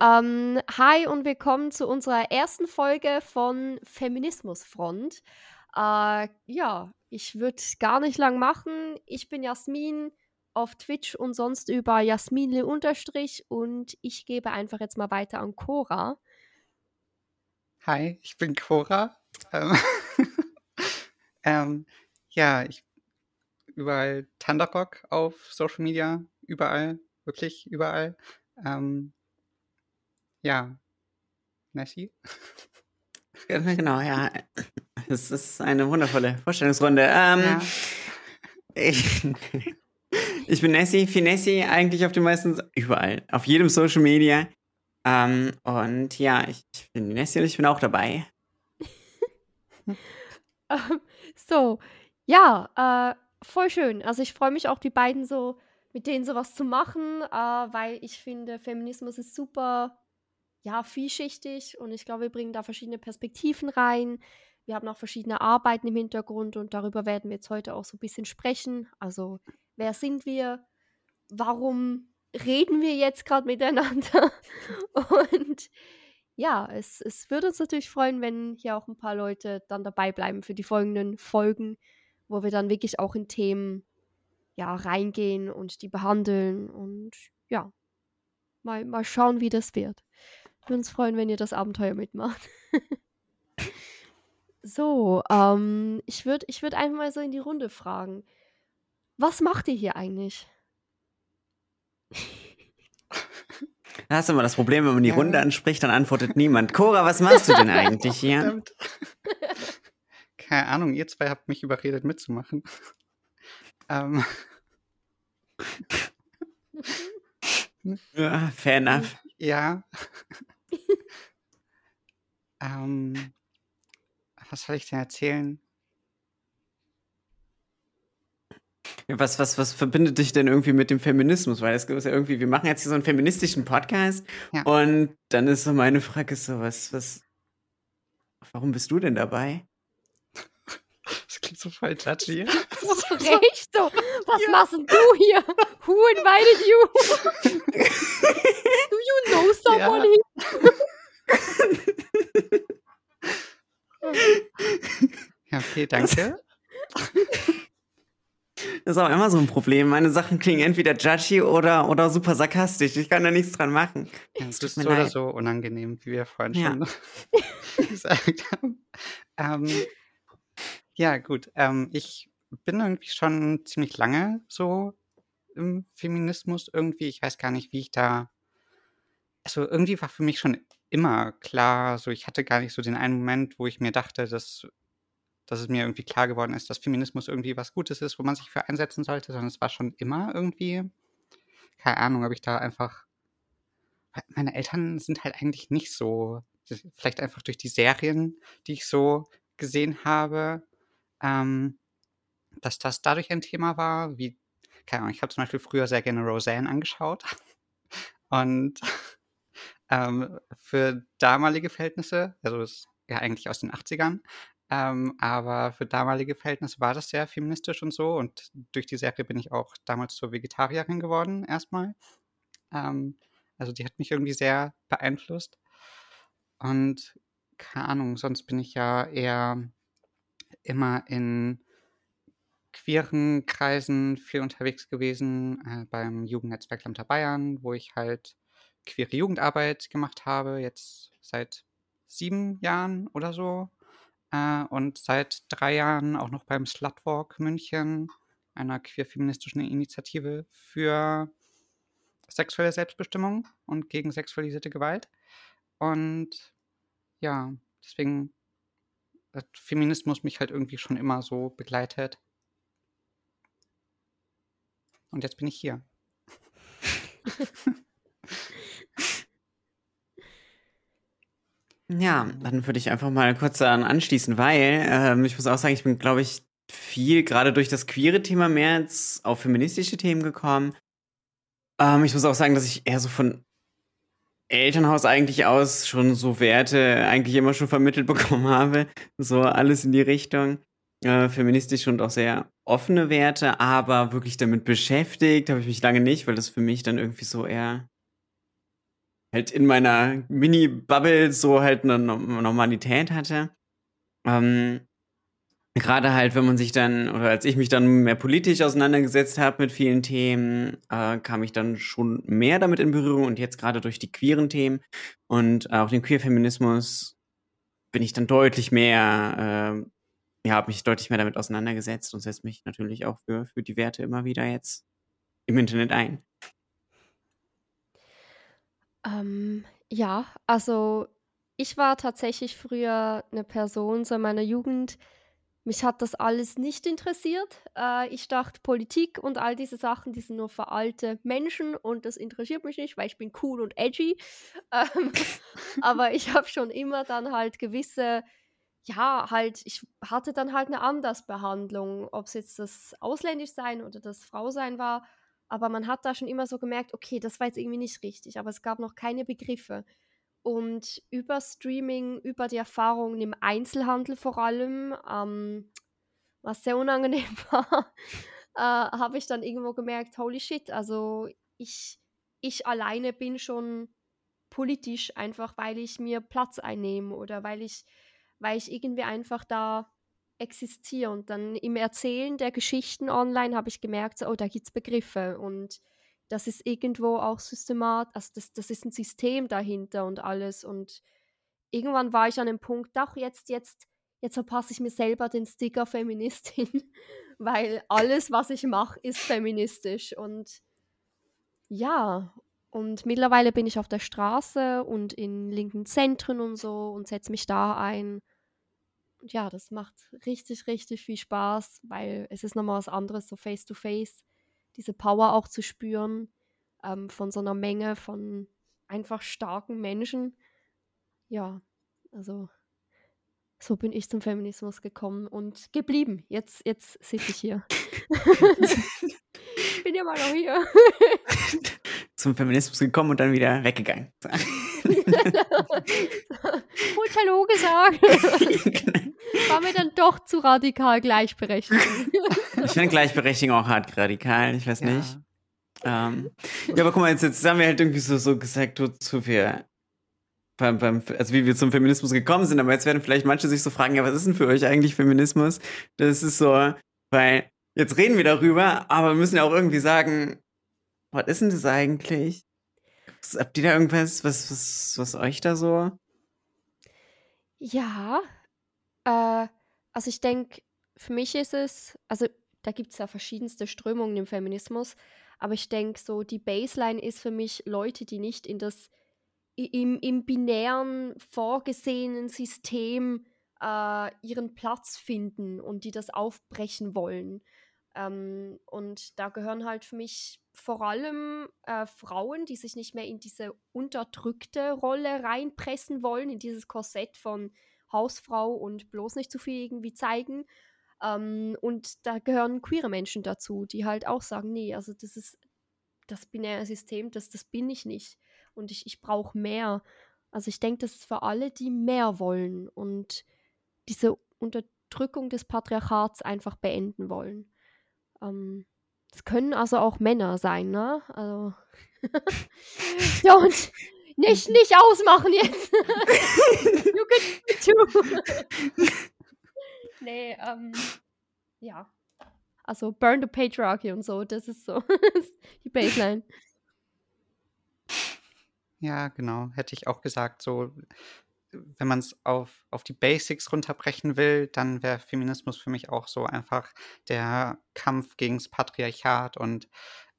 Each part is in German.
ähm, hi und willkommen zu unserer ersten Folge von Feminismusfront. Äh, ja, ich würde gar nicht lang machen. Ich bin Jasmin auf Twitch und sonst über Jasminle unterstrich und ich gebe einfach jetzt mal weiter an Cora. Hi, ich bin Cora. Ähm, ähm, ja, ich überall Thundercock auf Social Media, überall, wirklich überall. Ähm, ja, Nessie. Genau, ja. Es ist eine wundervolle Vorstellungsrunde. Ähm, ja. ich, ich bin Nessie, Finessi eigentlich auf den meisten, überall, auf jedem Social Media. Ähm, und ja, ich, ich bin Nessie und ich bin auch dabei. um, so, ja, äh, voll schön. Also ich freue mich auch, die beiden so, mit denen sowas zu machen, äh, weil ich finde, Feminismus ist super, ja, vielschichtig und ich glaube, wir bringen da verschiedene Perspektiven rein. Wir haben auch verschiedene Arbeiten im Hintergrund und darüber werden wir jetzt heute auch so ein bisschen sprechen. Also, wer sind wir? Warum reden wir jetzt gerade miteinander? Und ja, es, es würde uns natürlich freuen, wenn hier auch ein paar Leute dann dabei bleiben für die folgenden Folgen, wo wir dann wirklich auch in Themen ja, reingehen und die behandeln und ja, mal, mal schauen, wie das wird. Wir uns freuen, wenn ihr das Abenteuer mitmacht. So, ähm, ich würde ich würd einfach mal so in die Runde fragen. Was macht ihr hier eigentlich? Da hast du immer das Problem, wenn man die ja. Runde anspricht, dann antwortet niemand. Cora, was machst du denn eigentlich hier? Keine Ahnung, ihr zwei habt mich überredet mitzumachen. ähm. ja, fair enough. Ja. ähm, was soll ich denn erzählen? Was, was, was verbindet dich denn irgendwie mit dem Feminismus? Weil es ist ja irgendwie, wir machen jetzt hier so einen feministischen Podcast ja. und dann ist so meine Frage so, was, was, warum bist du denn dabei? Das klingt so voll judgy. Recht so. Was ja. machst du hier? Who invited you? Do you know somebody? Ja. Ja, okay, danke. Das ist auch immer so ein Problem. Meine Sachen klingen entweder judgy oder, oder super sarkastisch. Ich kann da nichts dran machen. Ja, es ist so leid. oder so unangenehm, wie wir vorhin ja. schon gesagt haben. Ähm, ja, gut. Ähm, ich bin irgendwie schon ziemlich lange so im Feminismus irgendwie. Ich weiß gar nicht, wie ich da. Also irgendwie war für mich schon immer klar, so ich hatte gar nicht so den einen Moment, wo ich mir dachte, dass, dass es mir irgendwie klar geworden ist, dass Feminismus irgendwie was Gutes ist, wo man sich für einsetzen sollte, sondern es war schon immer irgendwie, keine Ahnung, ob ich da einfach, meine Eltern sind halt eigentlich nicht so, vielleicht einfach durch die Serien, die ich so gesehen habe, ähm, dass das dadurch ein Thema war, wie, keine Ahnung, ich habe zum Beispiel früher sehr gerne Roseanne angeschaut und ähm, für damalige Verhältnisse, also ist ja eigentlich aus den 80ern, ähm, aber für damalige Verhältnisse war das sehr feministisch und so. Und durch die Serie bin ich auch damals zur Vegetarierin geworden, erstmal. Ähm, also die hat mich irgendwie sehr beeinflusst. Und keine Ahnung, sonst bin ich ja eher immer in queeren Kreisen viel unterwegs gewesen, äh, beim Jugendnetzwerk Lambda Bayern, wo ich halt queere Jugendarbeit gemacht habe, jetzt seit sieben Jahren oder so. Äh, und seit drei Jahren auch noch beim Slutwalk München, einer queer-feministischen Initiative für sexuelle Selbstbestimmung und gegen sexualisierte Gewalt. Und ja, deswegen hat Feminismus mich halt irgendwie schon immer so begleitet. Und jetzt bin ich hier. Ja, dann würde ich einfach mal kurz daran anschließen, weil ähm, ich muss auch sagen, ich bin, glaube ich, viel gerade durch das queere Thema mehr jetzt auf feministische Themen gekommen. Ähm, ich muss auch sagen, dass ich eher so von Elternhaus eigentlich aus schon so Werte eigentlich immer schon vermittelt bekommen habe. So alles in die Richtung. Äh, feministisch und auch sehr offene Werte, aber wirklich damit beschäftigt habe ich mich lange nicht, weil das für mich dann irgendwie so eher halt in meiner Mini-Bubble so halt eine Normalität hatte. Ähm, Gerade halt, wenn man sich dann, oder als ich mich dann mehr politisch auseinandergesetzt habe mit vielen Themen, äh, kam ich dann schon mehr damit in Berührung und jetzt gerade durch die queeren Themen und auch den Queerfeminismus bin ich dann deutlich mehr, äh, ja, habe mich deutlich mehr damit auseinandergesetzt und setze mich natürlich auch für, für die Werte immer wieder jetzt im Internet ein. Ähm, ja, also ich war tatsächlich früher eine Person so in meiner Jugend, mich hat das alles nicht interessiert. Äh, ich dachte, Politik und all diese Sachen, die sind nur für alte Menschen und das interessiert mich nicht, weil ich bin cool und edgy. Ähm, aber ich habe schon immer dann halt gewisse, ja, halt, ich hatte dann halt eine Andersbehandlung, ob es jetzt das ausländisch sein oder das Frau sein war. Aber man hat da schon immer so gemerkt, okay, das war jetzt irgendwie nicht richtig, aber es gab noch keine Begriffe. Und über Streaming, über die Erfahrungen im Einzelhandel vor allem, ähm, was sehr unangenehm war, äh, habe ich dann irgendwo gemerkt, holy shit, also ich, ich alleine bin schon politisch, einfach weil ich mir Platz einnehme oder weil ich, weil ich irgendwie einfach da existiere. Und dann im Erzählen der Geschichten online habe ich gemerkt, so, oh, da gibt es Begriffe und das ist irgendwo auch systemat, also das, das ist ein System dahinter und alles. Und irgendwann war ich an dem Punkt, doch, jetzt, jetzt, jetzt verpasse ich mir selber den Sticker Feministin, weil alles, was ich mache, ist feministisch. Und ja, und mittlerweile bin ich auf der Straße und in linken Zentren und so und setze mich da ein. Und ja, das macht richtig, richtig viel Spaß, weil es ist nochmal was anderes, so face to face diese Power auch zu spüren ähm, von so einer Menge von einfach starken Menschen. Ja, also so bin ich zum Feminismus gekommen und geblieben. Jetzt, jetzt sitze ich hier. ich bin ja mal noch hier. zum Feminismus gekommen und dann wieder weggegangen. Gut Hallo gesagt. War mir dann doch zu radikal Gleichberechtigung. Ich finde Gleichberechtigung auch hart radikal, ich weiß ja. nicht. Ähm, ja, aber guck mal, jetzt, jetzt haben wir halt irgendwie so, so gesagt, zu viel. Beim, beim, also wie wir zum Feminismus gekommen sind, aber jetzt werden vielleicht manche sich so fragen, ja, was ist denn für euch eigentlich Feminismus? Das ist so, weil jetzt reden wir darüber, aber wir müssen ja auch irgendwie sagen, was ist denn das eigentlich? Habt ihr da irgendwas, was, was, was euch da so? Ja, äh, also ich denke, für mich ist es, also da gibt es ja verschiedenste Strömungen im Feminismus, aber ich denke so, die Baseline ist für mich Leute, die nicht in das, im, im binären, vorgesehenen System äh, ihren Platz finden und die das aufbrechen wollen. Ähm, und da gehören halt für mich vor allem äh, Frauen, die sich nicht mehr in diese unterdrückte Rolle reinpressen wollen, in dieses Korsett von Hausfrau und bloß nicht zu viel irgendwie zeigen. Ähm, und da gehören queere Menschen dazu, die halt auch sagen, nee, also das ist das binäre System, das, das bin ich nicht. Und ich, ich brauche mehr. Also ich denke, das ist für alle, die mehr wollen und diese Unterdrückung des Patriarchats einfach beenden wollen. Ähm, es können also auch Männer sein, ne? Also. ja, und nicht, nicht ausmachen jetzt. you can too. nee, ähm, ja. Also burn the patriarchy und so, das ist so die Baseline. Ja, genau, hätte ich auch gesagt, so wenn man es auf, auf die Basics runterbrechen will, dann wäre Feminismus für mich auch so einfach der Kampf gegen das Patriarchat und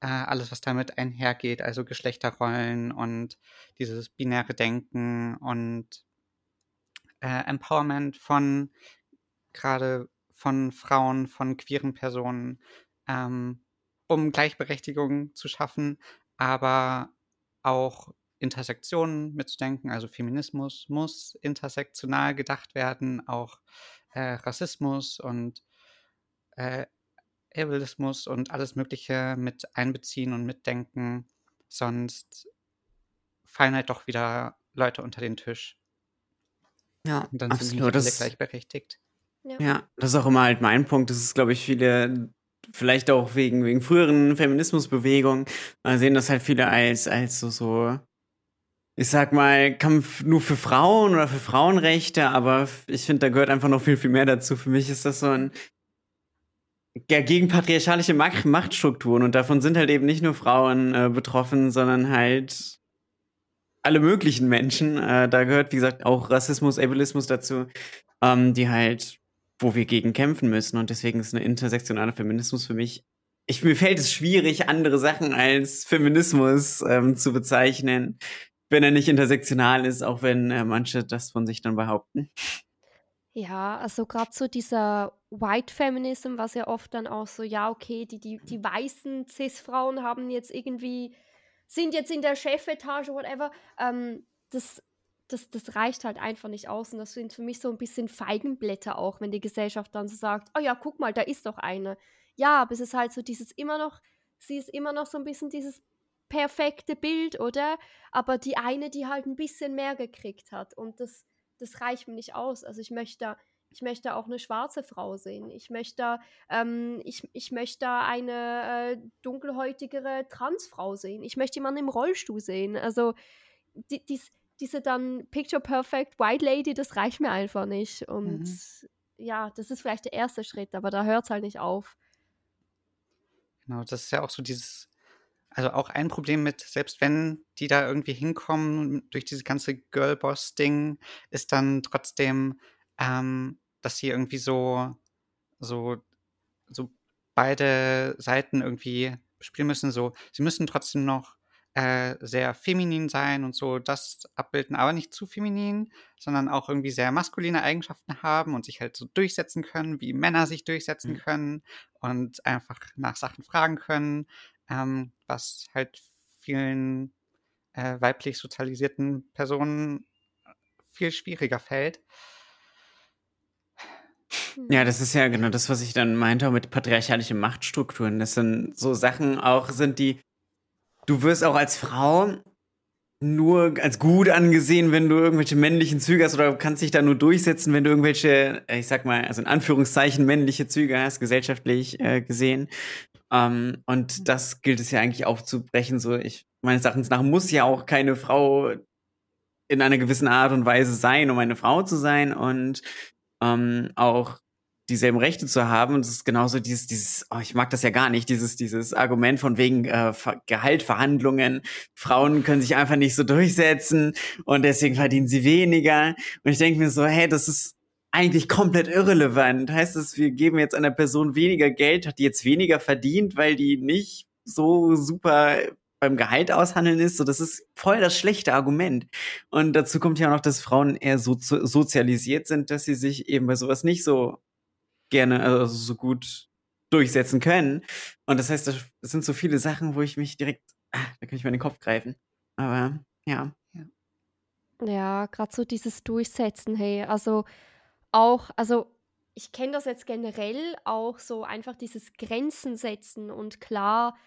äh, alles, was damit einhergeht, also Geschlechterrollen und dieses binäre Denken und äh, Empowerment von gerade von Frauen, von queeren Personen, ähm, um Gleichberechtigung zu schaffen, aber auch Intersektionen mitzudenken. Also Feminismus muss intersektional gedacht werden, auch äh, Rassismus und äh, Ableismus und alles Mögliche mit einbeziehen und mitdenken. Sonst fallen halt doch wieder Leute unter den Tisch. Ja, und dann absolut. sind nicht alle gleichberechtigt. Ja. ja, das ist auch immer halt mein Punkt. Das ist, glaube ich, viele vielleicht auch wegen, wegen früheren Feminismusbewegungen, sehen das halt viele als, als so, so ich sag mal, Kampf nur für Frauen oder für Frauenrechte, aber ich finde, da gehört einfach noch viel, viel mehr dazu. Für mich ist das so ein ja, gegen patriarchalische Machtstrukturen und davon sind halt eben nicht nur Frauen äh, betroffen, sondern halt alle möglichen Menschen. Äh, da gehört, wie gesagt, auch Rassismus, Ableismus dazu, ähm, die halt, wo wir gegen kämpfen müssen. Und deswegen ist eine intersektionale Feminismus für mich ich, mir fällt es schwierig, andere Sachen als Feminismus ähm, zu bezeichnen, wenn er nicht intersektional ist, auch wenn äh, manche das von sich dann behaupten. Ja, also gerade so dieser White Feminism, was ja oft dann auch so, ja, okay, die, die, die weißen Cis-Frauen haben jetzt irgendwie, sind jetzt in der Chefetage, whatever, ähm, das, das, das reicht halt einfach nicht aus. Und das sind für mich so ein bisschen Feigenblätter auch, wenn die Gesellschaft dann so sagt, oh ja, guck mal, da ist doch eine ja, aber es ist halt so dieses immer noch, sie ist immer noch so ein bisschen dieses perfekte Bild, oder? Aber die eine, die halt ein bisschen mehr gekriegt hat und das, das reicht mir nicht aus. Also ich möchte ich möchte auch eine schwarze Frau sehen. Ich möchte, ähm, ich, ich möchte eine äh, dunkelhäutigere Transfrau sehen. Ich möchte jemanden im Rollstuhl sehen. Also die, dies, diese dann Picture Perfect White Lady, das reicht mir einfach nicht. Und mhm. ja, das ist vielleicht der erste Schritt, aber da hört es halt nicht auf. Genau, das ist ja auch so dieses, also auch ein Problem mit, selbst wenn die da irgendwie hinkommen durch dieses ganze Girlboss-Ding, ist dann trotzdem, ähm, dass sie irgendwie so, so, so beide Seiten irgendwie spielen müssen. So, sie müssen trotzdem noch äh, sehr feminin sein und so das abbilden, aber nicht zu feminin, sondern auch irgendwie sehr maskuline Eigenschaften haben und sich halt so durchsetzen können, wie Männer sich durchsetzen mhm. können und einfach nach Sachen fragen können, ähm, was halt vielen äh, weiblich sozialisierten Personen viel schwieriger fällt. Ja, das ist ja genau das, was ich dann meinte mit patriarchalischen Machtstrukturen. Das sind so Sachen auch sind, die du wirst auch als Frau nur als gut angesehen, wenn du irgendwelche männlichen Züge hast oder kannst dich da nur durchsetzen, wenn du irgendwelche, ich sag mal, also in Anführungszeichen männliche Züge hast, gesellschaftlich äh, gesehen. Ähm, und das gilt es ja eigentlich aufzubrechen. So, ich meines Erachtens nach muss ja auch keine Frau in einer gewissen Art und Weise sein, um eine Frau zu sein und ähm, auch dieselben Rechte zu haben. Und es ist genauso dieses, dieses, oh, ich mag das ja gar nicht, dieses, dieses Argument von wegen äh, Gehaltverhandlungen. Frauen können sich einfach nicht so durchsetzen und deswegen verdienen sie weniger. Und ich denke mir so, hey, das ist eigentlich komplett irrelevant. Heißt es, wir geben jetzt einer Person weniger Geld, hat die jetzt weniger verdient, weil die nicht so super beim Gehalt aushandeln ist, so das ist voll das schlechte Argument. Und dazu kommt ja auch noch, dass Frauen eher so sozialisiert sind, dass sie sich eben bei sowas nicht so gerne, also so gut durchsetzen können. Und das heißt, das sind so viele Sachen, wo ich mich direkt, ah, da kann ich mir den Kopf greifen. Aber ja. Ja, ja gerade so dieses Durchsetzen, hey, also auch, also ich kenne das jetzt generell auch so einfach dieses Grenzen setzen und klar,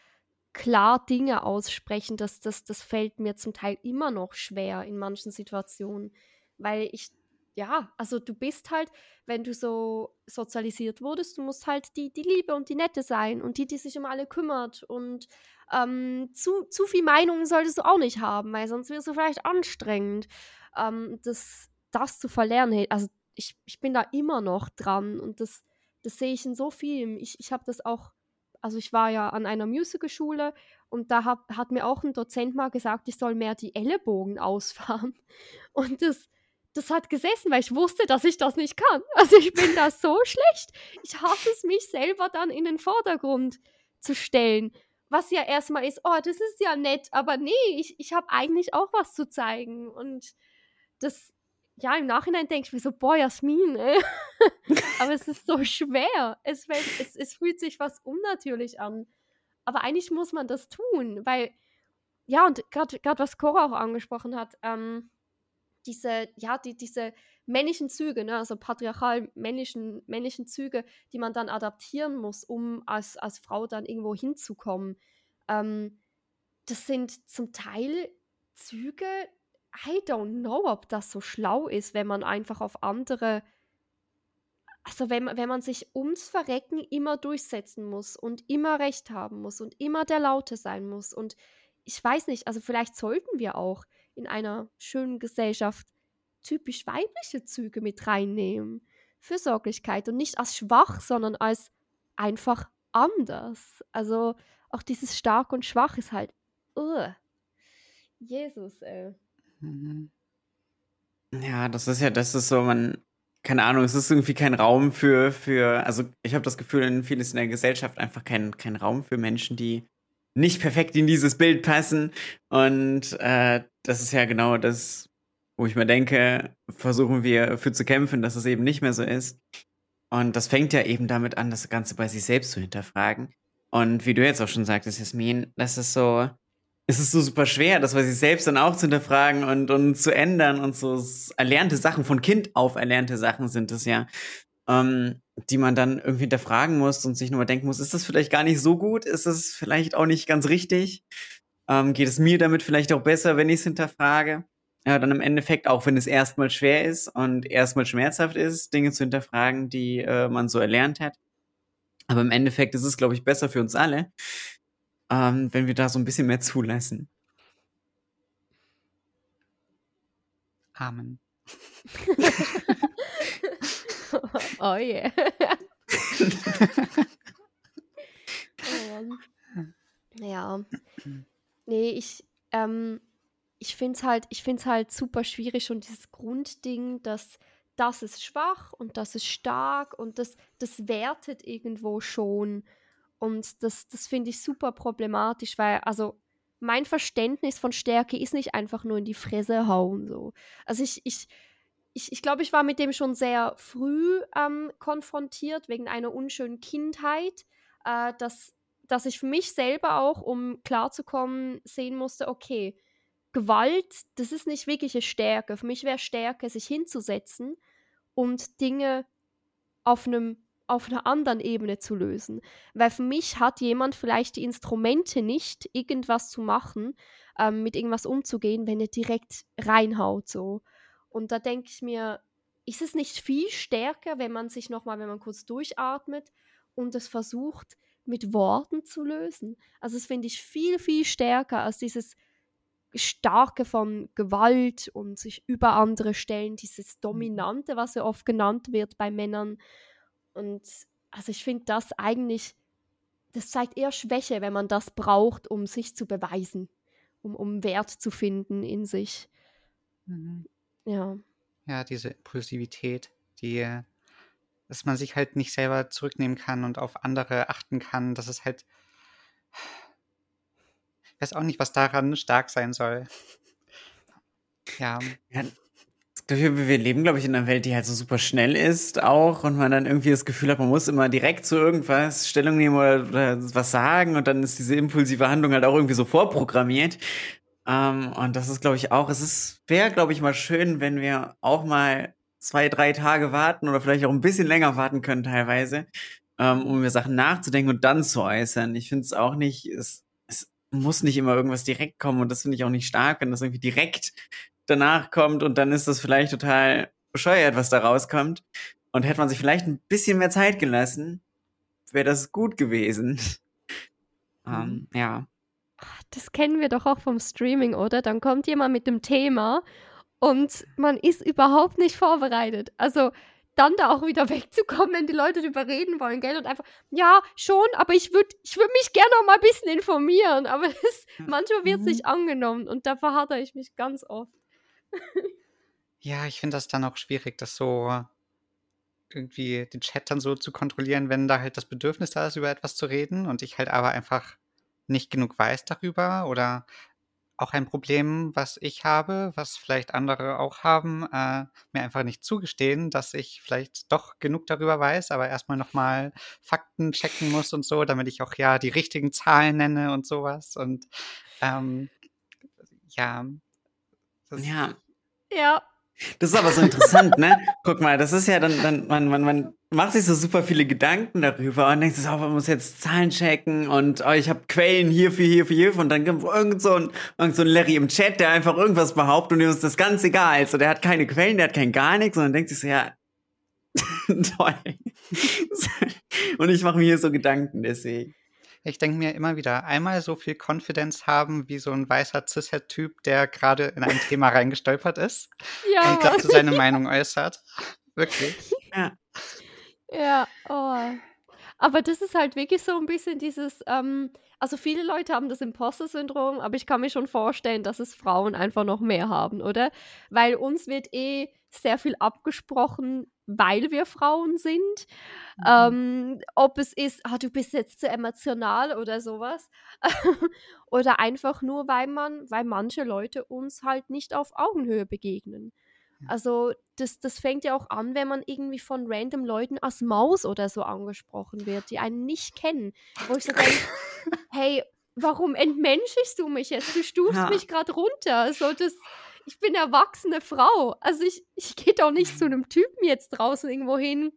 klar Dinge aussprechen, das, das, das fällt mir zum Teil immer noch schwer in manchen Situationen, weil ich ja, also du bist halt, wenn du so sozialisiert wurdest, du musst halt die, die Liebe und die Nette sein und die, die sich um alle kümmert. Und ähm, zu, zu viel Meinungen solltest du auch nicht haben, weil sonst wirst du vielleicht anstrengend. Ähm, das, das zu verlernen, also ich, ich bin da immer noch dran und das, das sehe ich in so vielen. Ich, ich habe das auch, also ich war ja an einer Musicalschule und da hab, hat mir auch ein Dozent mal gesagt, ich soll mehr die Ellenbogen ausfahren. Und das, das hat gesessen, weil ich wusste, dass ich das nicht kann. Also ich bin da so schlecht. Ich hasse es, mich selber dann in den Vordergrund zu stellen. Was ja erstmal ist, oh, das ist ja nett, aber nee, ich, ich habe eigentlich auch was zu zeigen. Und das, ja, im Nachhinein denke ich mir so, boah, Jasmin, ey. aber es ist so schwer. Es, es, es fühlt sich was unnatürlich an. Aber eigentlich muss man das tun, weil, ja, und gerade was Cora auch angesprochen hat, ähm, diese, ja, die, diese männlichen Züge, ne, also patriarchal männlichen, männlichen Züge, die man dann adaptieren muss, um als, als Frau dann irgendwo hinzukommen. Ähm, das sind zum Teil Züge, I don't know, ob das so schlau ist, wenn man einfach auf andere, also wenn, wenn man sich ums Verrecken immer durchsetzen muss und immer Recht haben muss und immer der Laute sein muss. Und ich weiß nicht, also vielleicht sollten wir auch in einer schönen Gesellschaft typisch weibliche Züge mit reinnehmen. Fürsorglichkeit und nicht als schwach, sondern als einfach anders. Also auch dieses stark und schwach ist halt, uh, Jesus, ey. Mhm. Ja, das ist ja, das ist so, man, keine Ahnung, es ist irgendwie kein Raum für, für, also ich habe das Gefühl, in vieles in der Gesellschaft einfach kein, kein Raum für Menschen, die nicht perfekt in dieses Bild passen. Und äh, das ist ja genau das, wo ich mir denke, versuchen wir für zu kämpfen, dass es eben nicht mehr so ist. Und das fängt ja eben damit an, das Ganze bei sich selbst zu hinterfragen. Und wie du jetzt auch schon sagtest, Jasmin, das ist so, es ist so super schwer, das bei sich selbst dann auch zu hinterfragen und, und zu ändern und so erlernte Sachen, von Kind auf erlernte Sachen sind es ja, ähm, die man dann irgendwie hinterfragen muss und sich nur mal denken muss, ist das vielleicht gar nicht so gut? Ist das vielleicht auch nicht ganz richtig? Ähm, geht es mir damit vielleicht auch besser, wenn ich es hinterfrage? Ja, dann im Endeffekt, auch wenn es erstmal schwer ist und erstmal schmerzhaft ist, Dinge zu hinterfragen, die äh, man so erlernt hat. Aber im Endeffekt ist es, glaube ich, besser für uns alle, ähm, wenn wir da so ein bisschen mehr zulassen. Amen. oh yeah. oh ja. Nee, ich, ähm, ich finde es halt, ich find's halt super schwierig und dieses Grundding, dass das ist schwach und das ist stark und das, das wertet irgendwo schon. Und das, das finde ich super problematisch, weil, also, mein Verständnis von Stärke ist nicht einfach nur in die Fresse hauen. So. Also ich, ich, ich, ich glaube, ich war mit dem schon sehr früh ähm, konfrontiert, wegen einer unschönen Kindheit, äh, dass, dass ich für mich selber auch, um klarzukommen, sehen musste, okay, Gewalt, das ist nicht wirkliche Stärke. Für mich wäre Stärke, sich hinzusetzen und Dinge auf einem auf einer anderen Ebene zu lösen. Weil für mich hat jemand vielleicht die Instrumente nicht, irgendwas zu machen, ähm, mit irgendwas umzugehen, wenn er direkt reinhaut so. Und da denke ich mir, ist es nicht viel stärker, wenn man sich nochmal, wenn man kurz durchatmet und es versucht, mit Worten zu lösen? Also das finde ich viel, viel stärker als dieses Starke von Gewalt und sich über andere stellen, dieses Dominante, was ja oft genannt wird bei Männern, und also ich finde das eigentlich, das zeigt eher Schwäche, wenn man das braucht, um sich zu beweisen, um, um Wert zu finden in sich. Mhm. Ja. Ja, diese Impulsivität, die, dass man sich halt nicht selber zurücknehmen kann und auf andere achten kann, dass es halt, ich weiß auch nicht, was daran stark sein soll. Ja. ja wir leben, glaube ich, in einer Welt, die halt so super schnell ist auch und man dann irgendwie das Gefühl hat, man muss immer direkt zu irgendwas Stellung nehmen oder, oder was sagen und dann ist diese impulsive Handlung halt auch irgendwie so vorprogrammiert. Ähm, und das ist, glaube ich, auch, es ist, wäre, glaube ich, mal schön, wenn wir auch mal zwei, drei Tage warten oder vielleicht auch ein bisschen länger warten können teilweise, ähm, um über Sachen nachzudenken und dann zu äußern. Ich finde es auch nicht, es, es muss nicht immer irgendwas direkt kommen und das finde ich auch nicht stark, wenn das irgendwie direkt danach kommt und dann ist das vielleicht total bescheuert, was da rauskommt. Und hätte man sich vielleicht ein bisschen mehr Zeit gelassen, wäre das gut gewesen. Mhm. ähm, ja. Das kennen wir doch auch vom Streaming, oder? Dann kommt jemand mit dem Thema und man ist überhaupt nicht vorbereitet. Also dann da auch wieder wegzukommen, wenn die Leute darüber reden wollen, gell? Und einfach, ja, schon, aber ich würde ich würd mich gerne noch mal ein bisschen informieren. Aber das, manchmal wird es mhm. nicht angenommen und da verhadere ich mich ganz oft. Ja, ich finde das dann auch schwierig, das so irgendwie den Chat dann so zu kontrollieren, wenn da halt das Bedürfnis da ist, über etwas zu reden und ich halt aber einfach nicht genug weiß darüber oder auch ein Problem, was ich habe, was vielleicht andere auch haben, äh, mir einfach nicht zugestehen, dass ich vielleicht doch genug darüber weiß, aber erstmal nochmal Fakten checken muss und so, damit ich auch ja die richtigen Zahlen nenne und sowas. Und ähm, ja, das ja. Ja. Das ist aber so interessant, ne? Guck mal, das ist ja dann, dann man, man, man macht sich so super viele Gedanken darüber und denkt sich, oh, man muss jetzt Zahlen checken und oh, ich habe Quellen hierfür, hierfür, hierfür und dann gibt irgend so ein, irgend so ein Larry im Chat, der einfach irgendwas behauptet und dem ist das ganz egal. Also der hat keine Quellen, der hat kein gar nichts und dann denkt sich so, ja, toll. und ich mache mir hier so Gedanken deswegen. Ich denke mir immer wieder, einmal so viel Confidence haben wie so ein weißer Cishet-Typ, der gerade in ein Thema reingestolpert ist Ja, und dazu seine Meinung äußert. Wirklich. Ja. Ja, oh. Aber das ist halt wirklich so ein bisschen dieses, ähm, also viele Leute haben das Imposter-Syndrom, aber ich kann mir schon vorstellen, dass es Frauen einfach noch mehr haben, oder? Weil uns wird eh sehr viel abgesprochen, weil wir Frauen sind. Mhm. Ähm, ob es ist, ah, du bist jetzt zu emotional oder sowas. oder einfach nur, weil man, weil manche Leute uns halt nicht auf Augenhöhe begegnen. Also das, das fängt ja auch an, wenn man irgendwie von random Leuten als Maus oder so angesprochen wird, die einen nicht kennen. Wo ich so denke, hey, warum entmenschlichst du mich jetzt? Du stufst Ja. mich gerade runter. So, das, ich bin erwachsene Frau. Also ich, ich gehe doch nicht zu einem Typen jetzt draußen irgendwo hin.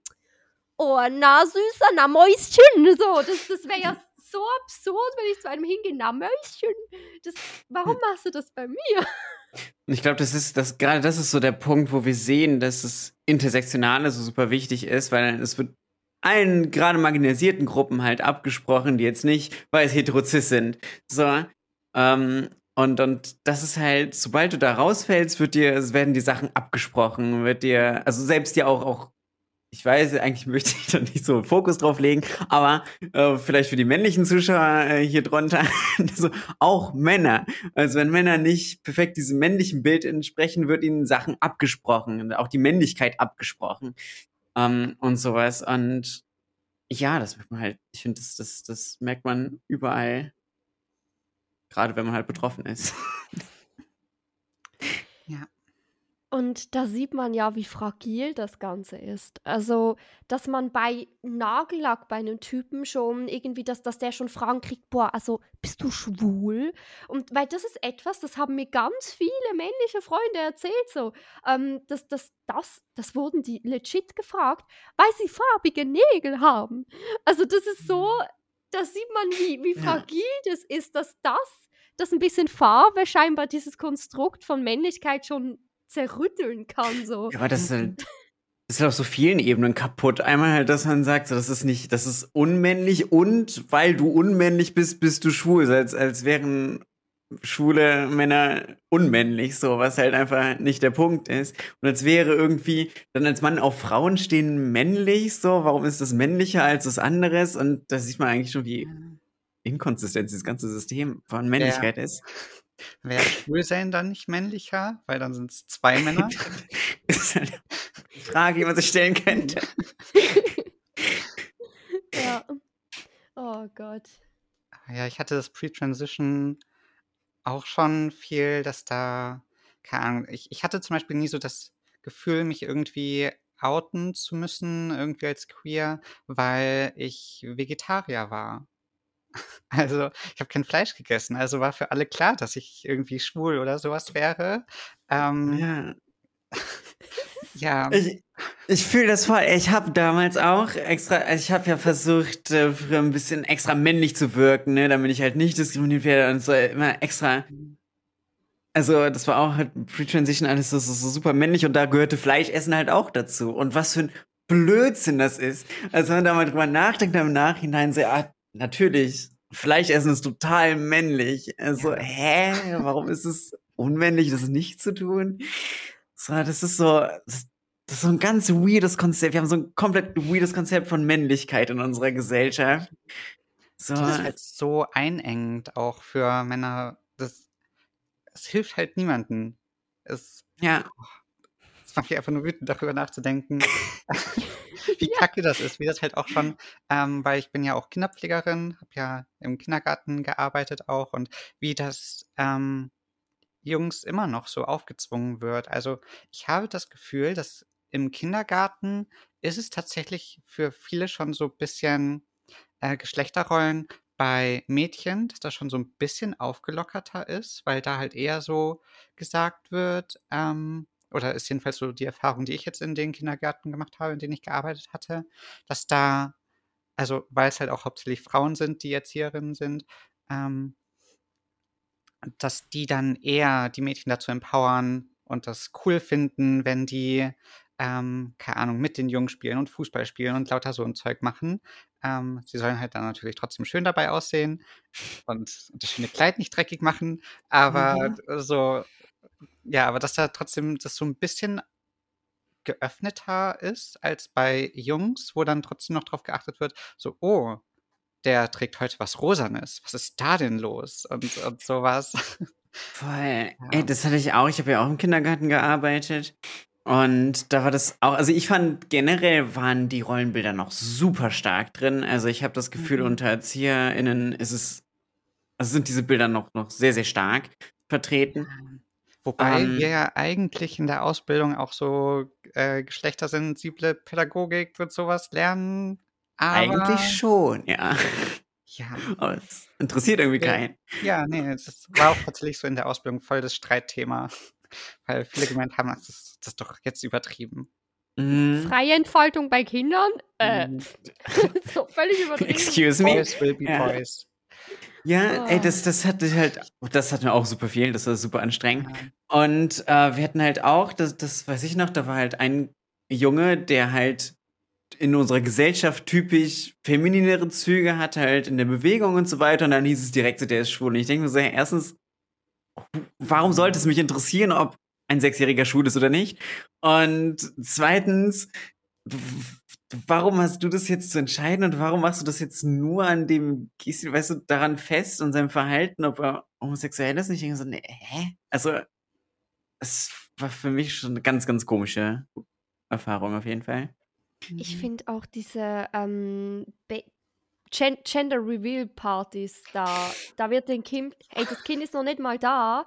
Oh, na süßer, na Mäuschen. So, das, das wäre ja so absurd, wenn ich zu einem hingehe, na Mäuschen. Das, warum machst du das bei mir? Und ich glaube, das ist das gerade das ist so der Punkt, wo wir sehen, dass das Intersektionale so super wichtig ist, weil es wird allen gerade marginalisierten Gruppen halt abgesprochen, die jetzt nicht weiß heterozis sind. So. Ähm, und, und das ist halt, sobald du da rausfällst, wird dir, es werden die Sachen abgesprochen, wird dir, also selbst dir auch, auch ich weiß, eigentlich möchte ich da nicht so Fokus drauf legen, aber äh, vielleicht für die männlichen Zuschauer äh, hier drunter, also auch Männer. Also wenn Männer nicht perfekt diesem männlichen Bild entsprechen, wird ihnen Sachen abgesprochen, auch die Männlichkeit abgesprochen ähm, und sowas. Und ja, das merkt man halt, ich finde, das, das, das merkt man überall, gerade wenn man halt betroffen ist. Ja. Und da sieht man ja, wie fragil das Ganze ist. Also, dass man bei Nagellack bei einem Typen schon irgendwie, dass, dass der schon Fragen kriegt, boah, also bist du schwul? Und weil das ist etwas, das haben mir ganz viele männliche Freunde erzählt, so. Ähm, das, das, das, das wurden die legit gefragt, weil sie farbige Nägel haben. Also, das ist so, da sieht man, wie, wie Ja. fragil das ist, dass das, dass ein bisschen Farbe scheinbar dieses Konstrukt von Männlichkeit schon zerrütteln kann. So. Ja, aber das ist halt, das ist auf so vielen Ebenen kaputt. Einmal halt, dass man sagt, so, das ist nicht, das ist unmännlich und weil du unmännlich bist, bist du schwul. So Als, als wären schwule Männer unmännlich, so, was halt einfach nicht der Punkt ist. Und als wäre irgendwie, dann als Mann auf Frauen stehen männlich, so, warum ist das männlicher als das anderes? Und da sieht man eigentlich schon, wie inkonsistent dieses ganze System von Männlichkeit ist. Wäre Schwulsein dann nicht männlicher? Weil dann sind es zwei Männer. Das ist eine Frage, die man sich stellen könnte. Ja. Oh Gott. Ja, ich hatte das Pre-Transition auch schon viel, dass da, keine Ahnung, ich, ich hatte zum Beispiel nie so das Gefühl, mich irgendwie outen zu müssen, irgendwie als queer, weil ich Vegetarier war. Also, ich habe kein Fleisch gegessen, also war für alle klar, dass ich irgendwie schwul oder sowas wäre. Ähm, Ja. ja, Ich, ich fühle das voll. Ich habe damals auch extra, also ich habe ja versucht, äh, ein bisschen extra männlich zu wirken, ne, damit ich halt nicht diskriminiert werde und so immer extra. Also, das war auch halt Pre-Transition alles so, so, so super männlich und da gehörte Fleischessen halt auch dazu. Und was für ein Blödsinn das ist. Also, wenn man da mal drüber nachdenkt, dann im Nachhinein so, ah, natürlich, Fleischessen ist total männlich. Also, hä, warum ist es unmännlich, das nicht zu tun? So, das ist so, das, das ist so ein ganz weirdes Konzept. Wir haben so ein komplett weirdes Konzept von Männlichkeit in unserer Gesellschaft. So, das ist halt so einengend auch für Männer. Das, es hilft halt niemanden. Es, ja, es macht mich einfach nur wütend, darüber nachzudenken, wie Ja. kacke das ist, wie das halt auch schon, ähm, weil ich bin ja auch Kinderpflegerin, habe ja im Kindergarten gearbeitet auch und wie das ähm, Jungs immer noch so aufgezwungen wird. Also ich habe das Gefühl, dass im Kindergarten ist es tatsächlich für viele schon so ein bisschen äh, Geschlechterrollen bei Mädchen, dass das schon so ein bisschen aufgelockerter ist, weil da halt eher so gesagt wird, ähm, oder ist jedenfalls so die Erfahrung, die ich jetzt in den Kindergärten gemacht habe, in denen ich gearbeitet hatte, dass da, also weil es halt auch hauptsächlich Frauen sind, die Erzieherinnen sind, ähm, dass die dann eher die Mädchen dazu empowern, und das cool finden, wenn die, ähm, keine Ahnung, mit den Jungs spielen und Fußball spielen und lauter so ein Zeug machen. Ähm, sie sollen halt dann natürlich trotzdem schön dabei aussehen und das schöne Kleid nicht dreckig machen, aber Mhm. so, ja, aber dass da trotzdem das so ein bisschen geöffneter ist als bei Jungs, wo dann trotzdem noch drauf geachtet wird, so, oh, der trägt heute was Rosanes. Was ist da denn los? Und, und sowas. Voll. Ja. Ey, das hatte ich auch. Ich habe ja auch im Kindergarten gearbeitet. Und da war das auch, also ich fand generell waren die Rollenbilder noch super stark drin. Also ich habe das Gefühl, Mhm. unter ErzieherInnen ist es, also sind diese Bilder noch, noch sehr, sehr stark vertreten. Wobei Ähm. wir ja eigentlich in der Ausbildung auch so äh, geschlechtersensible Pädagogik und sowas lernen. Aber Eigentlich schon, ja. ja, Aber es interessiert irgendwie Ja. keinen. ja, nee, das war auch tatsächlich so in der Ausbildung voll das Streitthema. Weil viele gemeint haben, das ist, das ist doch jetzt übertrieben. Mhm. Freie Entfaltung bei Kindern? Äh, Mhm. so völlig übertrieben. Excuse me? Boys will be Ja. boys. Ja, Oh. ey, das, das hatte ich halt, das hatten wir auch super viel, das war super anstrengend. Ja. Und äh, wir hatten halt auch, das, das weiß ich noch, da war halt ein Junge, der halt in unserer Gesellschaft typisch femininere Züge hat, halt in der Bewegung und so weiter. Und dann hieß es direkt so, der ist schwul. Und ich denke mir so, ja, erstens, warum sollte es mich interessieren, ob ein Sechsjähriger schwul ist oder nicht? Und zweitens, warum hast du das jetzt zu entscheiden und warum machst du das jetzt nur an dem, weißt du, daran fest und seinem Verhalten, ob er homosexuell ist? Und ich denke so, nee, hä? Also, es war für mich schon eine ganz, ganz komische Erfahrung auf jeden Fall. Ich Mhm. finde auch diese ähm, Gen Gender Reveal Partys da, da wird dem Kind, ey, das Kind ist noch nicht mal da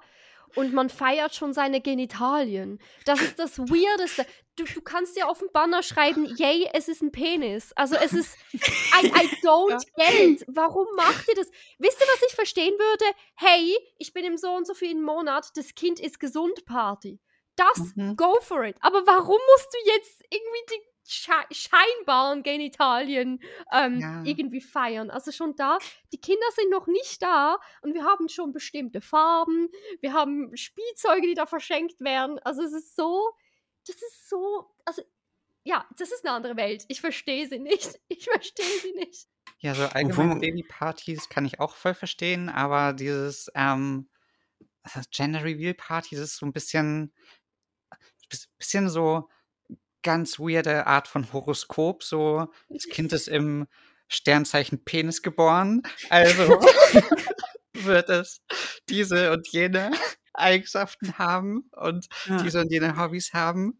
und man feiert schon seine Genitalien. Das ist das Weirdeste. Du, du kannst ja auf dem Banner schreiben, yay, es ist ein Penis. Also es ist, I, I don't get it. Warum macht ihr das? Wisst ihr, was ich verstehen würde? Hey, ich bin im so und so vielen Monat, das Kind ist gesund Party. Das, Mhm. go for it. Aber warum musst du jetzt irgendwie die sche scheinbaren Genitalien ähm, Ja. irgendwie feiern? Also schon da, die Kinder sind noch nicht da und wir haben schon bestimmte Farben, wir haben Spielzeuge, die da verschenkt werden. Also es ist so, das ist so, also ja, das ist eine andere Welt. Ich verstehe sie nicht. Ich verstehe sie nicht. Ja, so Obwohl allgemein man- Babypartys kann ich auch voll verstehen, aber dieses ähm, Gender Reveal Party, das ist so ein bisschen, bis- bisschen so ganz weirde Art von Horoskop. So, das Kind ist im Sternzeichen Penis geboren, also wird es diese und jene Eigenschaften haben und Ja. diese und jene Hobbys haben.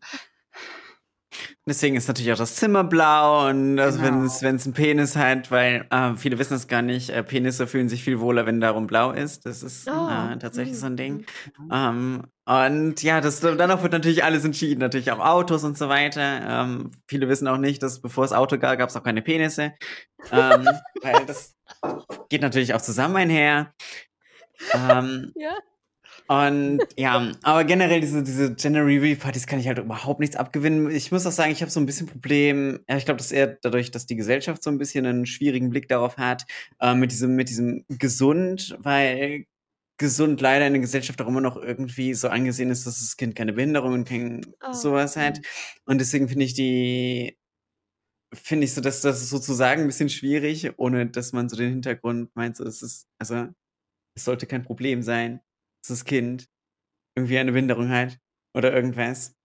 Deswegen ist natürlich auch das Zimmer blau und also wenn Genau. es wenn es einen Penis hat, weil äh, viele wissen es gar nicht, äh, Penisse fühlen sich viel wohler, wenn darum blau ist. Das ist Oh, äh, tatsächlich so ein Ding. mm. Ähm, und ja, das danach wird natürlich alles entschieden, natürlich auch Autos und so weiter. Ähm, viele wissen auch nicht, dass bevor es Auto gab, gab es auch keine Penisse. Ähm, weil das geht natürlich auch zusammen einher. Ähm, Ja. Und ja, aber generell diese, diese Gender Reveal Partys kann ich halt überhaupt nichts abgewinnen. Ich muss auch sagen, ich habe so ein bisschen Problem. Ja, ich glaube, das ist eher dadurch, dass die Gesellschaft so ein bisschen einen schwierigen Blick darauf hat, äh, mit diesem, mit diesem gesund, weil gesund leider in der Gesellschaft auch immer noch irgendwie so angesehen ist, dass das Kind keine Behinderung und kein Oh. sowas hat. Und deswegen finde ich die, finde ich so, dass das sozusagen ein bisschen schwierig, ohne dass man so den Hintergrund meint, so, es ist, also, es sollte kein Problem sein, das Kind irgendwie eine Behinderung hat oder irgendwas.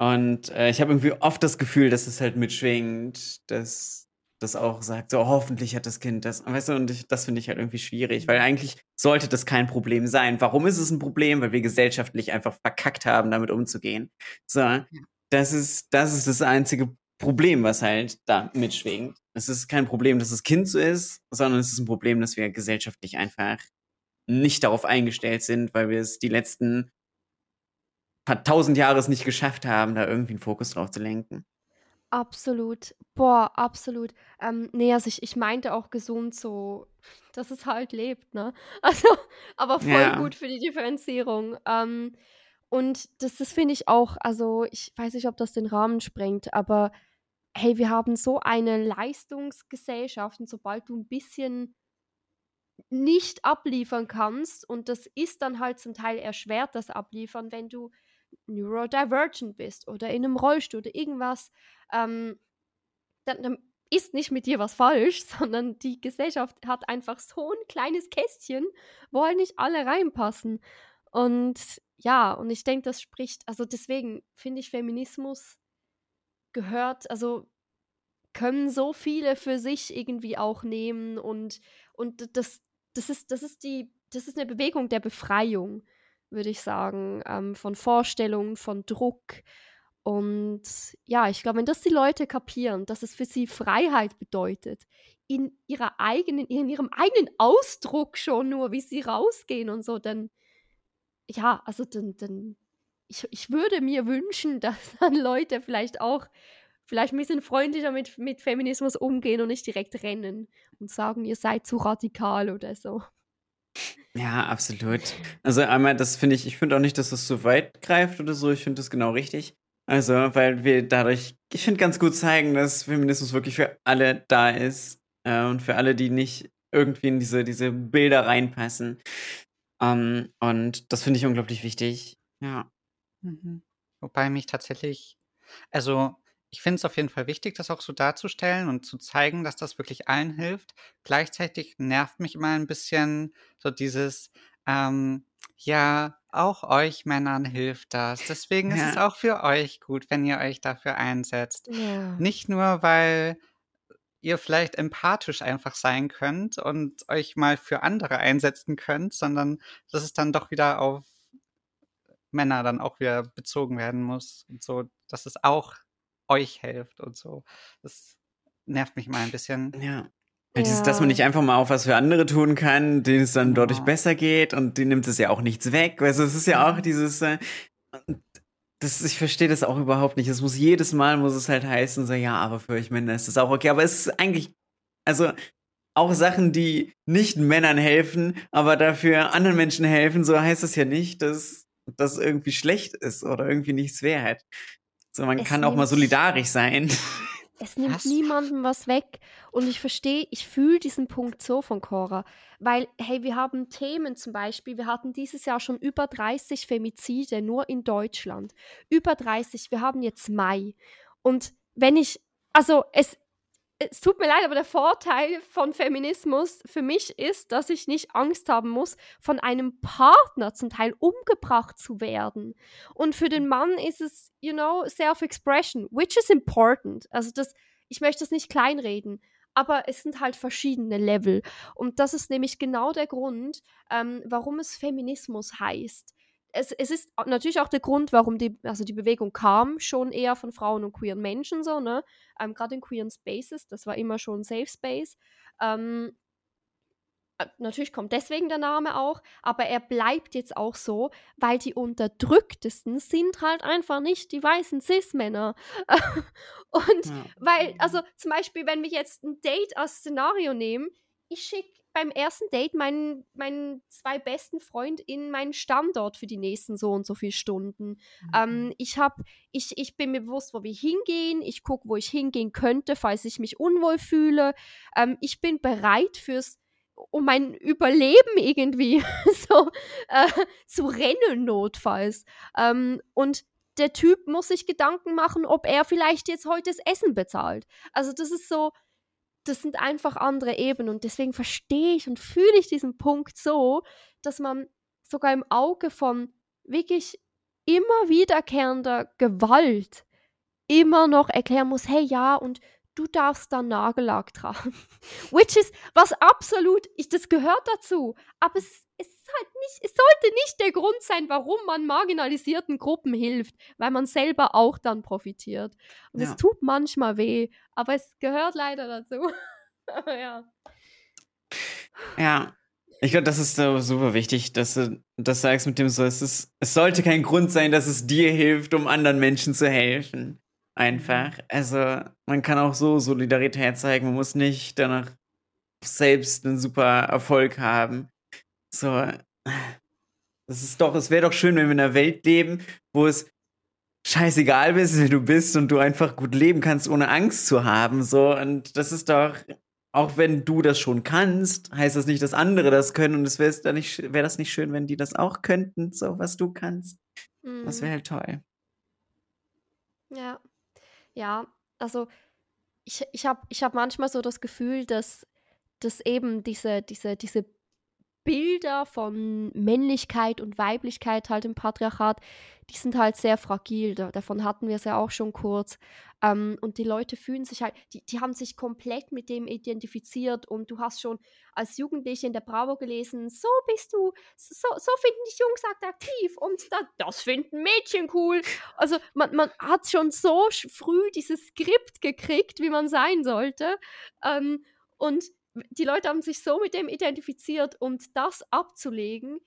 Und äh, ich habe irgendwie oft das Gefühl, dass es halt mitschwingt, dass das auch sagt, so hoffentlich hat das Kind das. Weißt du, und ich, das finde ich halt irgendwie schwierig, weil eigentlich sollte das kein Problem sein. Warum ist es ein Problem? Weil wir gesellschaftlich einfach verkackt haben, damit umzugehen. So, das ist, das ist das einzige Problem, was halt da mitschwingt. Es ist kein Problem, dass das Kind so ist, sondern es ist ein Problem, dass wir gesellschaftlich einfach nicht darauf eingestellt sind, weil wir es die letzten paar tausend Jahre es nicht geschafft haben, da irgendwie einen Fokus drauf zu lenken. Absolut. Boah, absolut. Ähm, ne, also ich, ich meinte auch gesund so, dass es halt lebt, ne? Also, aber voll Ja. gut für die Differenzierung. Ähm, und das, das finde ich auch, also ich weiß nicht, ob das den Rahmen sprengt, aber hey, wir haben so eine Leistungsgesellschaft und sobald du ein bisschen nicht abliefern kannst und das ist dann halt zum Teil erschwert, das Abliefern, wenn du neurodivergent bist oder in einem Rollstuhl oder irgendwas, ähm, dann, dann ist nicht mit dir was falsch, sondern die Gesellschaft hat einfach so ein kleines Kästchen, wo halt nicht alle reinpassen. Und ja, und ich denke, das spricht, also deswegen finde ich Feminismus gehört, also können so viele für sich irgendwie auch nehmen und, und das, das ist, das ist die, das ist eine Bewegung der Befreiung, würde ich sagen, ähm, von Vorstellungen, von Druck. Und ja, ich glaube, wenn das die Leute kapieren, dass es für sie Freiheit bedeutet, in ihrer eigenen, in ihrem eigenen Ausdruck schon nur, wie sie rausgehen und so, dann, ja, also dann, dann ich, ich würde mir wünschen, dass dann Leute vielleicht auch vielleicht ein bisschen freundlicher mit, mit Feminismus umgehen und nicht direkt rennen und sagen, ihr seid zu radikal oder so. Ja, absolut. Also einmal, das finde ich, ich finde auch nicht, dass das so weit greift oder so. Ich finde das genau richtig. Also, weil wir dadurch, ich finde, ganz gut zeigen, dass Feminismus wirklich für alle da ist äh, und für alle, die nicht irgendwie in diese, diese Bilder reinpassen. Um, ähm, und das finde ich unglaublich wichtig. Ja. Mhm. Wobei mich tatsächlich, also ich finde es auf jeden Fall wichtig, das auch so darzustellen und zu zeigen, dass das wirklich allen hilft. Gleichzeitig nervt mich immer ein bisschen so dieses, ähm, ja, auch euch Männern hilft das. Deswegen ja. ist es auch für euch gut, wenn ihr euch dafür einsetzt. Ja. Nicht nur, weil ihr vielleicht empathisch einfach sein könnt und euch mal für andere einsetzen könnt, sondern dass es dann doch wieder auf Männer dann auch wieder bezogen werden muss und so, dass es auch euch hilft und so. Das nervt mich mal ein bisschen. Ja. Ja. Dieses, dass man nicht einfach mal auf was für andere tun kann, denen es dann ja. dadurch besser geht und die nimmt es ja auch nichts weg. Also es ist ja auch dieses, äh, das, ich verstehe das auch überhaupt nicht. Es muss jedes Mal muss es halt heißen, so ja, aber für euch Männer ist das auch okay. Aber es ist eigentlich, also auch Sachen, die nicht Männern helfen, aber dafür anderen Menschen helfen, so heißt es ja nicht, dass das irgendwie schlecht ist oder irgendwie nichts wert. So, man es kann auch mal solidarisch sein. Es nimmt was? niemandem was weg. Und ich verstehe, ich fühle diesen Punkt so von Cora. Weil, hey, wir haben Themen zum Beispiel, wir hatten dieses Jahr schon über 30 Femizide nur in Deutschland. Über 30, wir haben jetzt Mai. Und wenn ich, also es, es tut mir leid, aber der Vorteil von Feminismus für mich ist, dass ich nicht Angst haben muss, von einem Partner zum Teil umgebracht zu werden. Und für den Mann ist es, you know, Self-Expression, which is important. Also das, ich möchte das nicht kleinreden, aber es sind halt verschiedene Level. Und das ist nämlich genau der Grund, ähm, warum es Feminismus heißt es, es ist natürlich auch der Grund, warum die, also die Bewegung kam, schon eher von Frauen und queeren Menschen so, ne? Ähm, Gerade in queeren Spaces, das war immer schon Safe Space. Ähm, äh, natürlich kommt deswegen der Name auch, aber er bleibt jetzt auch so, weil die Unterdrücktesten sind halt einfach nicht die weißen Cis-Männer. und ja. weil, also zum Beispiel, wenn wir jetzt ein Date als Szenario nehmen, ich schicke beim ersten Date meinen, meinen zwei besten FreundInnen meinen Standort für die nächsten so und so viele Stunden. Mhm. Ähm, ich, hab, ich, ich bin mir bewusst, wo wir hingehen. Ich gucke, wo ich hingehen könnte, falls ich mich unwohl fühle. Ähm, ich bin bereit fürs um mein Überleben irgendwie so äh, zu rennen notfalls. Ähm, und der Typ muss sich Gedanken machen, ob er vielleicht jetzt heute das Essen bezahlt. Also das ist so, das sind einfach andere Ebenen und deswegen verstehe ich und fühle ich diesen Punkt so, dass man sogar im Auge von wirklich immer wiederkehrender Gewalt immer noch erklären muss, hey ja, und du darfst da Nagellack tragen. Which is, was absolut, ich, das gehört dazu. Aber es, ist halt nicht, es sollte nicht der Grund sein, warum man marginalisierten Gruppen hilft, weil man selber auch dann profitiert. Und es tut manchmal weh, aber es gehört leider dazu. ja. Ja. Ich glaube, das ist so super wichtig, dass du das sagst mit dem so, es, ist, es sollte kein Grund sein, dass es dir hilft, um anderen Menschen zu helfen. Einfach. Also, man kann auch so Solidarität zeigen. Man muss nicht danach selbst einen super Erfolg haben. So. Das ist doch, es wäre doch schön, wenn wir in einer Welt leben, wo es scheißegal ist, wie du bist und du einfach gut leben kannst, ohne Angst zu haben. So, und das ist doch, auch wenn du das schon kannst, heißt das nicht, dass andere das können. Und es wäre wär das nicht schön, wenn die das auch könnten, so was du kannst. Das wäre Mhm. halt toll. Ja. Ja, also ich ich habe ich habe manchmal so das Gefühl, dass dass eben diese diese diese Bilder von Männlichkeit und Weiblichkeit halt im Patriarchat, die sind halt sehr fragil. Da davon hatten wir es ja auch schon kurz. Ähm, und die Leute fühlen sich halt die die haben sich komplett mit dem identifiziert und du hast schon als Jugendliche in der Bravo gelesen: „So bist du, so so finden dich Jungs attraktiv und da das finden Mädchen cool.“ Also, man man hat schon so früh dieses Skript gekriegt, wie man sein sollte. Ähm, und die Leute haben sich so mit dem identifiziert und das abzulegen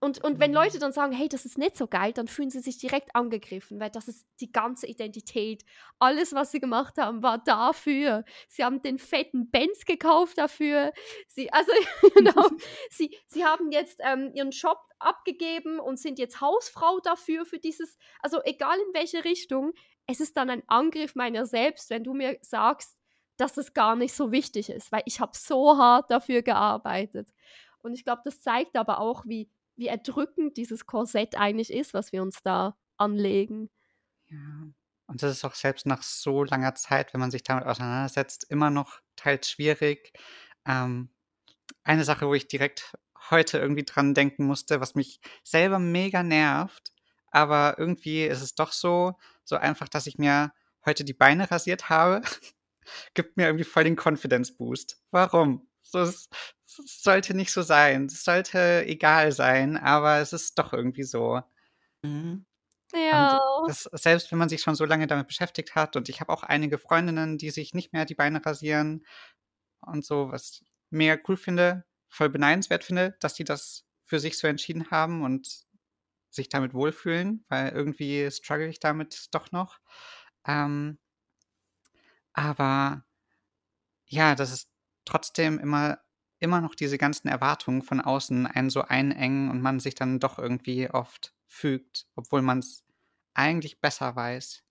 und und wenn Leute Mhm. dann sagen: „Hey, das ist nicht so geil“, dann fühlen sie sich direkt angegriffen, weil das ist die ganze Identität. Alles, was sie gemacht haben, war dafür. Sie haben den fetten Benz gekauft dafür. Sie also genau, sie sie haben jetzt, ähm, ihren Job abgegeben und sind jetzt Hausfrau dafür, für dieses also egal in welche Richtung, es ist dann ein Angriff meiner selbst, wenn du mir sagst, dass es gar nicht so wichtig ist, weil ich habe so hart dafür gearbeitet. Und ich glaube, das zeigt aber auch, wie wie erdrückend dieses Korsett eigentlich ist, was wir uns da anlegen. Ja. Und das ist auch selbst nach so langer Zeit, wenn man sich damit auseinandersetzt, immer noch teils schwierig. Ähm, eine Sache, wo ich direkt heute irgendwie dran denken musste, was mich selber mega nervt, aber irgendwie ist es doch so, so einfach, dass ich mir heute die Beine rasiert habe, gibt mir irgendwie voll den Confidence Boost. Warum? Es, es sollte nicht so sein. Es sollte egal sein, aber es ist doch irgendwie so. Mhm. Ja. Das, selbst wenn man sich schon so lange damit beschäftigt hat, und ich habe auch einige Freundinnen, die sich nicht mehr die Beine rasieren und so, was ich mega cool finde, voll beneidenswert finde, dass die das für sich so entschieden haben und sich damit wohlfühlen, weil irgendwie struggle ich damit doch noch. Ähm, aber ja, das ist trotzdem immer, immer noch diese ganzen Erwartungen von außen einen so einengen und man sich dann doch irgendwie oft fügt, obwohl man es eigentlich besser weiß.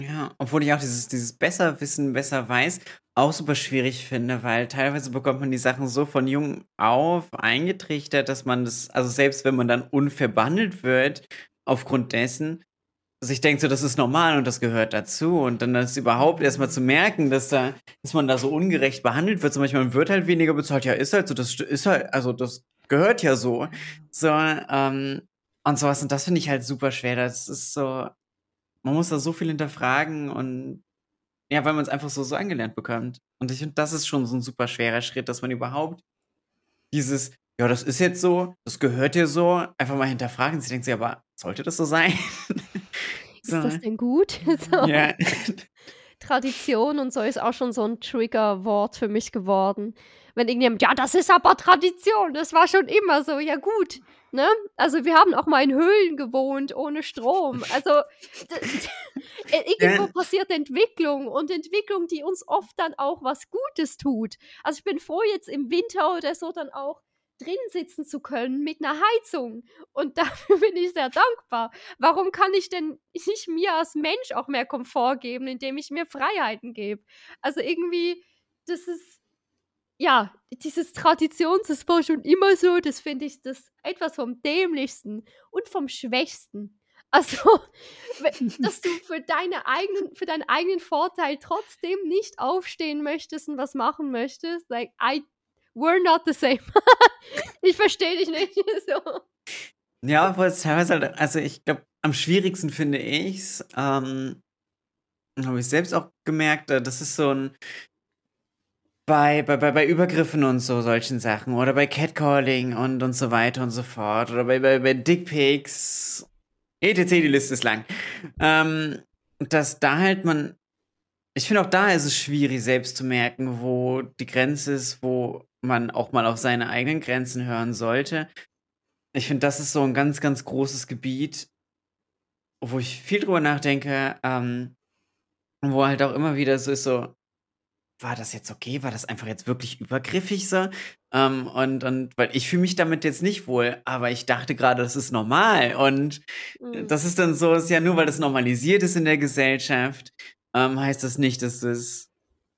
Ja, obwohl ich auch dieses, dieses besser wissen, besser weiß, auch super schwierig finde, weil teilweise bekommt man die Sachen so von jung auf eingetrichtert, dass man das, also selbst wenn man dann unfair behandelt wird, aufgrund dessen, sich denkt so, das ist normal und das gehört dazu. Und dann das überhaupt erstmal zu merken, dass da, dass man da so ungerecht behandelt wird. Zum Beispiel, man wird halt weniger bezahlt. Ja, ist halt so, das ist halt, also das gehört ja so. So, ähm, und sowas. Und das finde ich halt super schwer. Das ist so, man muss da so viel hinterfragen und ja, weil man es einfach so, so angelernt bekommt. Und ich finde, das ist schon so ein super schwerer Schritt, dass man überhaupt dieses, ja, das ist jetzt so, das gehört dir so, einfach mal hinterfragen. Sie denkt sich, aber sollte das so sein? Ist das denn gut? So. Ja. Tradition und so ist auch schon so ein Triggerwort für mich geworden. Wenn irgendjemand, ja, das ist aber Tradition, das war schon immer so, ja gut, ne? Also wir haben auch mal in Höhlen gewohnt, ohne Strom. Also äh, irgendwo Ja. passiert Entwicklung und Entwicklung, die uns oft dann auch was Gutes tut. Also ich bin froh, jetzt im Winter oder so dann auch drin sitzen zu können mit einer Heizung. Und dafür bin ich sehr dankbar. Warum kann ich denn nicht mir als Mensch auch mehr Komfort geben, indem ich mir Freiheiten gebe? Also irgendwie, das ist, ja, dieses Traditions, das war schon immer so, das finde ich das etwas vom dämlichsten und vom schwächsten. Also, dass du für, deine eigenen, für deinen eigenen Vorteil trotzdem nicht aufstehen möchtest und was machen möchtest. Like, I, we're not the same. ich verstehe dich nicht. so. Ja, es teilweise halt, also ich glaube, am schwierigsten finde ich's, ähm, habe ich selbst auch gemerkt, äh, das ist so ein bei, bei, bei, bei Übergriffen und so solchen Sachen oder bei Catcalling und, und so weiter und so fort oder bei, bei, bei Dickpics, etc., die Liste ist lang. Ähm, dass da halt man, ich finde auch da ist es schwierig selbst zu merken, wo die Grenze ist, wo man auch mal auf seine eigenen Grenzen hören sollte. Ich finde, das ist so ein ganz, ganz großes Gebiet, wo ich viel drüber nachdenke, ähm, wo halt auch immer wieder so ist, so, war das jetzt okay? War das einfach jetzt wirklich übergriffig so? Ähm, und, und weil ich fühle mich damit jetzt nicht wohl, aber ich dachte gerade, das ist normal. Und Mm. das ist dann so, ist ja nur, weil das normalisiert ist in der Gesellschaft, ähm, heißt das nicht, dass das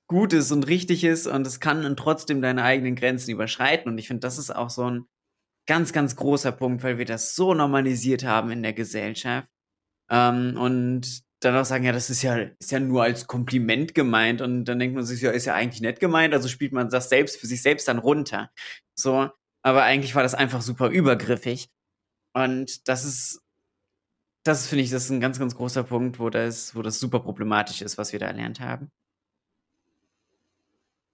gut ist und richtig ist und es kann dann trotzdem deine eigenen Grenzen überschreiten. Und ich finde, das ist auch so ein ganz, ganz großer Punkt, weil wir das so normalisiert haben in der Gesellschaft. Ähm, und dann auch sagen, ja, das ist ja, ist ja nur als Kompliment gemeint. Und dann denkt man sich, ja, ist ja eigentlich nett gemeint, also spielt man das selbst für sich selbst dann runter. So, aber eigentlich war das einfach super übergriffig. Und das ist, das finde ich, das ist ein ganz, ganz großer Punkt, wo das, wo das super problematisch ist, was wir da erlernt haben.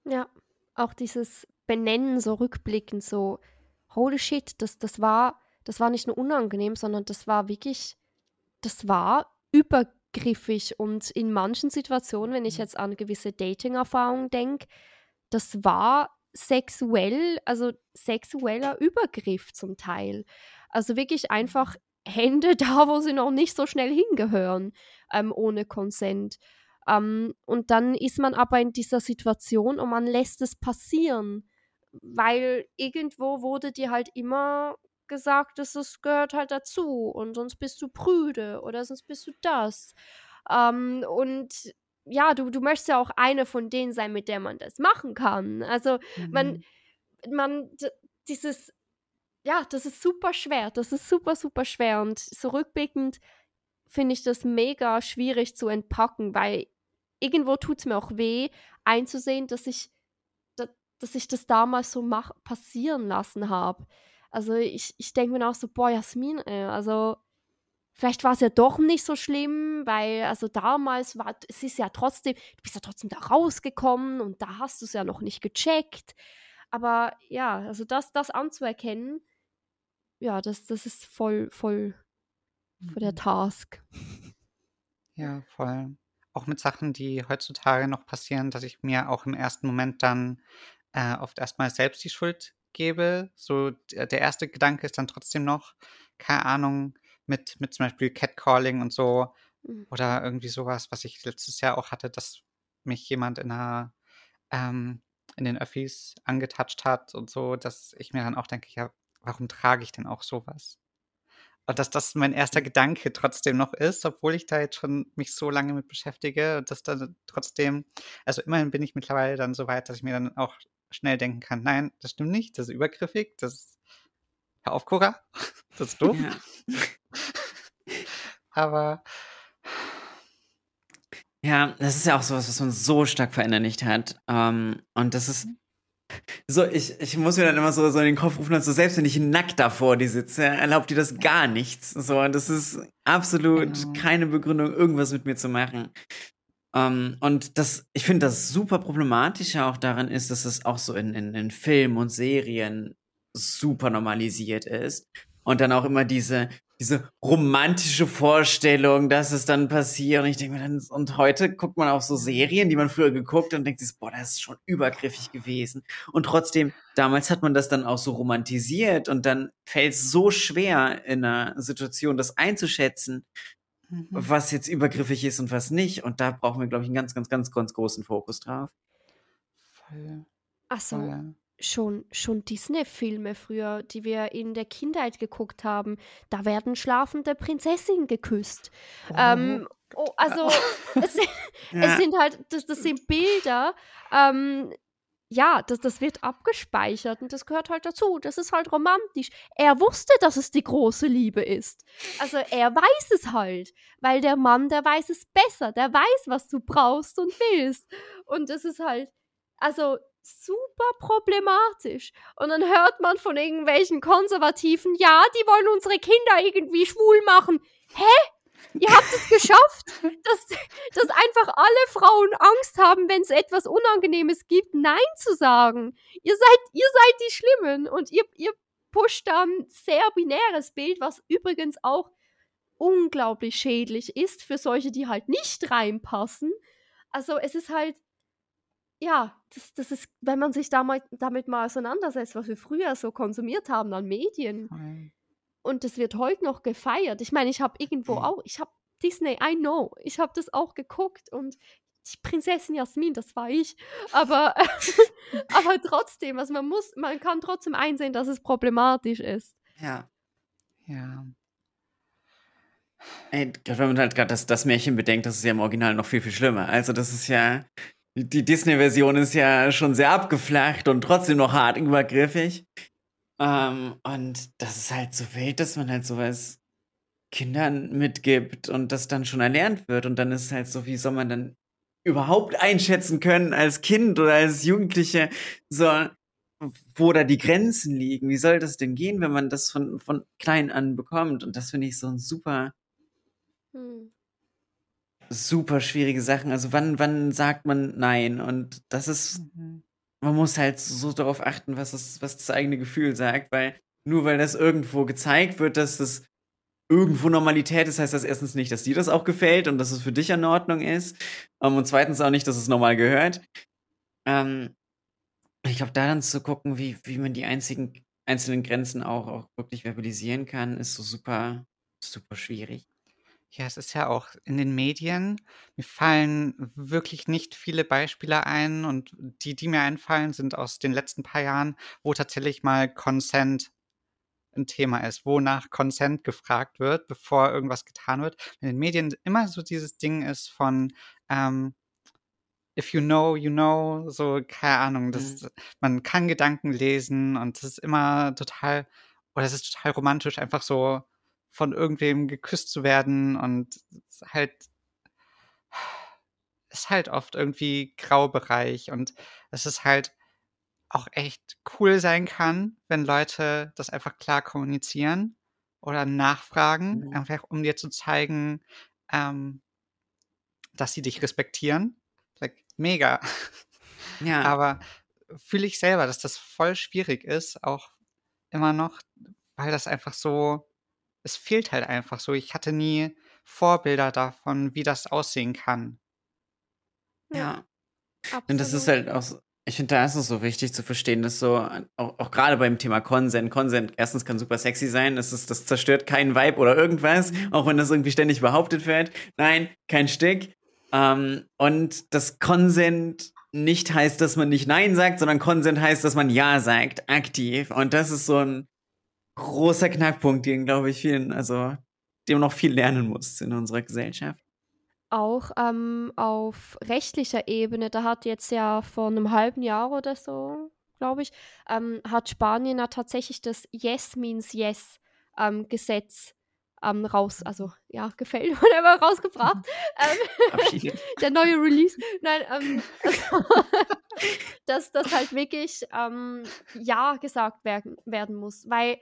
Ja, auch dieses Benennen so rückblickend, so, holy shit, das, das war, das war nicht nur unangenehm, sondern das war wirklich, das war übergriffig. Und in manchen Situationen, wenn ich mhm. jetzt an gewisse Dating-Erfahrungen denke, das war sexuell, also sexueller Übergriff zum Teil. Also wirklich einfach Hände da, wo sie noch nicht so schnell hingehören, ähm, ohne Consent. Ähm, und dann ist man aber in dieser Situation und man lässt es passieren, weil irgendwo wurde dir halt immer gesagt, dass es gehört halt dazu und sonst bist du prüde oder sonst bist du das. Ähm, und ja, du, du möchtest ja auch eine von denen sein, mit der man das machen kann. Also mhm. man, man, dieses, ja, das ist super schwer. Das ist super, super schwer. Und so rückblickend finde ich das mega schwierig zu entpacken, weil irgendwo tut es mir auch weh, einzusehen, dass ich, dass, dass ich das damals so mach, passieren lassen habe. Also ich, ich denke mir auch so, boah, Jasmin, ey, also vielleicht war es ja doch nicht so schlimm, weil also damals war, es ist ja trotzdem, du bist ja trotzdem da rausgekommen und da hast du es ja noch nicht gecheckt. Aber ja, also das, das anzuerkennen, ja, das, das ist voll, voll, voll der mhm. Task. Ja, voll. Auch mit Sachen, die heutzutage noch passieren, dass ich mir auch im ersten Moment dann äh, oft erstmal selbst die Schuld gebe. So, der erste Gedanke ist dann trotzdem noch, keine Ahnung, mit, mit zum Beispiel Catcalling und so mhm. oder irgendwie sowas, was ich letztes Jahr auch hatte, dass mich jemand in einer ähm, in den Öffis angetatscht hat und so, dass ich mir dann auch denke, ja, warum trage ich denn auch sowas? Und dass das mein erster mhm. Gedanke trotzdem noch ist, obwohl ich da jetzt schon mich so lange mit beschäftige und dass dann trotzdem, also immerhin bin ich mittlerweile dann so weit, dass ich mir dann auch schnell denken kann, nein, das stimmt nicht, das ist übergriffig, das ist, hör auf, Cora, das ist doof. Ja. Aber ja, das ist ja auch sowas, was man so stark verinnerlicht hat. Ähm, und das ist so, ich, ich muss mir dann immer so, so in den Kopf rufen, also selbst wenn ich nackt da vor dir sitze, erlaubt dir das gar nichts. So, und das ist absolut genau. keine Begründung, irgendwas mit mir zu machen. Um, ähm, und das, ich finde, das super problematische auch daran ist, dass es auch so in, in, in Filmen und Serien super normalisiert ist. Und dann auch immer diese, diese romantische Vorstellung, dass es dann passiert. Und ich denke mir dann, und heute guckt man auch so Serien, die man früher geguckt hat und denkt sich, boah, das ist schon übergriffig gewesen. Und trotzdem, damals hat man das dann auch so romantisiert und dann fällt es so schwer in einer Situation, das einzuschätzen, mhm. was jetzt übergriffig ist und was nicht. Und da brauchen wir, glaube ich, einen ganz, ganz, ganz, ganz großen Fokus drauf. Voll. Ach so. Voll schon, schon Disney-Filme früher, die wir in der Kindheit geguckt haben, da werden schlafende Prinzessinnen geküsst. Oh. Ähm, oh, also es, ja. es, sind halt, das, das sind Bilder, ähm, ja, das, das wird abgespeichert und das gehört halt dazu. Das ist halt romantisch. Er wusste, dass es die große Liebe ist. Also er weiß es halt, weil der Mann, der weiß es besser. Der weiß, was du brauchst und willst. Und das ist halt, also super problematisch. Und dann hört man von irgendwelchen Konservativen, ja, die wollen unsere Kinder irgendwie schwul machen. Hä? Ihr habt es geschafft, dass, dass einfach alle Frauen Angst haben, wenn es etwas Unangenehmes gibt, Nein zu sagen. Ihr seid, ihr seid die Schlimmen und ihr, ihr pusht da ein sehr binäres Bild, was übrigens auch unglaublich schädlich ist für solche, die halt nicht reinpassen. Also es ist halt, ja, das, das ist, wenn man sich damit, damit mal auseinandersetzt, was wir früher so konsumiert haben an Medien. Mhm. Und das wird heute noch gefeiert. Ich meine, ich habe irgendwo mhm. auch, ich habe Disney, I know, ich habe das auch geguckt und die Prinzessin Jasmin, das war ich. Aber, aber trotzdem, also man muss, man kann trotzdem einsehen, dass es problematisch ist. Ja. Ja. Ey, wenn man halt gerade das, das Märchen bedenkt, das ist ja im Original noch viel, viel schlimmer. Also, das ist ja, die Disney-Version ist ja schon sehr abgeflacht und trotzdem noch hart übergriffig. Ähm, und das ist halt so wild, dass man halt sowas Kindern mitgibt und das dann schon erlernt wird. Und dann ist halt so, wie soll man dann überhaupt einschätzen können als Kind oder als Jugendliche, so, wo da die Grenzen liegen. Wie soll das denn gehen, wenn man das von, von klein an bekommt? Und das finde ich so ein super, hm. Super schwierige Sachen. Also wann, wann sagt man nein? Und das ist, mhm. man muss halt so darauf achten, was das, was das eigene Gefühl sagt, weil nur weil das irgendwo gezeigt wird, dass das irgendwo Normalität ist, heißt das erstens nicht, dass dir das auch gefällt und dass es für dich in Ordnung ist. Um, ähm, und zweitens auch nicht, dass es normal gehört. Ähm, ich glaube, da dann zu gucken, wie, wie man die einzigen, einzelnen Grenzen auch, auch wirklich verbalisieren kann, ist so super, super schwierig. Ja, es ist ja auch in den Medien. Mir fallen wirklich nicht viele Beispiele ein und die, die mir einfallen, sind aus den letzten paar Jahren, wo tatsächlich mal Consent ein Thema ist, wonach Consent gefragt wird, bevor irgendwas getan wird. In den Medien immer so dieses Ding ist von ähm, if you know, you know, so, keine Ahnung, das, mhm. man kann Gedanken lesen und es ist immer total, oder es ist total romantisch, einfach so von irgendwem geküsst zu werden und halt, ist halt oft irgendwie Graubereich und es ist halt, auch echt cool sein kann, wenn Leute das einfach klar kommunizieren oder nachfragen, mhm. einfach um dir zu zeigen, ähm, dass sie dich respektieren. Like, mega. Ja. Aber fühle ich selber, dass das voll schwierig ist, auch immer noch, weil das einfach so, es fehlt halt einfach so. Ich hatte nie Vorbilder davon, wie das aussehen kann. Ja. ja. Und das ist halt auch so, ich finde, da ist es so wichtig zu verstehen, dass so, auch, auch gerade beim Thema Consent, Consent erstens kann super sexy sein, das, ist, das zerstört keinen Vibe oder irgendwas, mhm. auch wenn das irgendwie ständig behauptet wird. Nein, kein Stück. Ähm, und das Consent nicht heißt, dass man nicht Nein sagt, sondern Consent heißt, dass man Ja sagt, aktiv. Und das ist so ein großer Knackpunkt, den, glaube ich, vielen, also, dem noch viel lernen muss in unserer Gesellschaft auch ähm, auf rechtlicher Ebene, da hat jetzt ja vor einem halben Jahr oder so, glaube ich, ähm, hat Spanien ja tatsächlich das Yes means Yes ähm, Gesetz ähm, raus, also ja, gefällt, whatever, rausgebracht. ähm, der neue Release. Nein, ähm, dass das halt wirklich ähm, Ja gesagt werden, werden muss, weil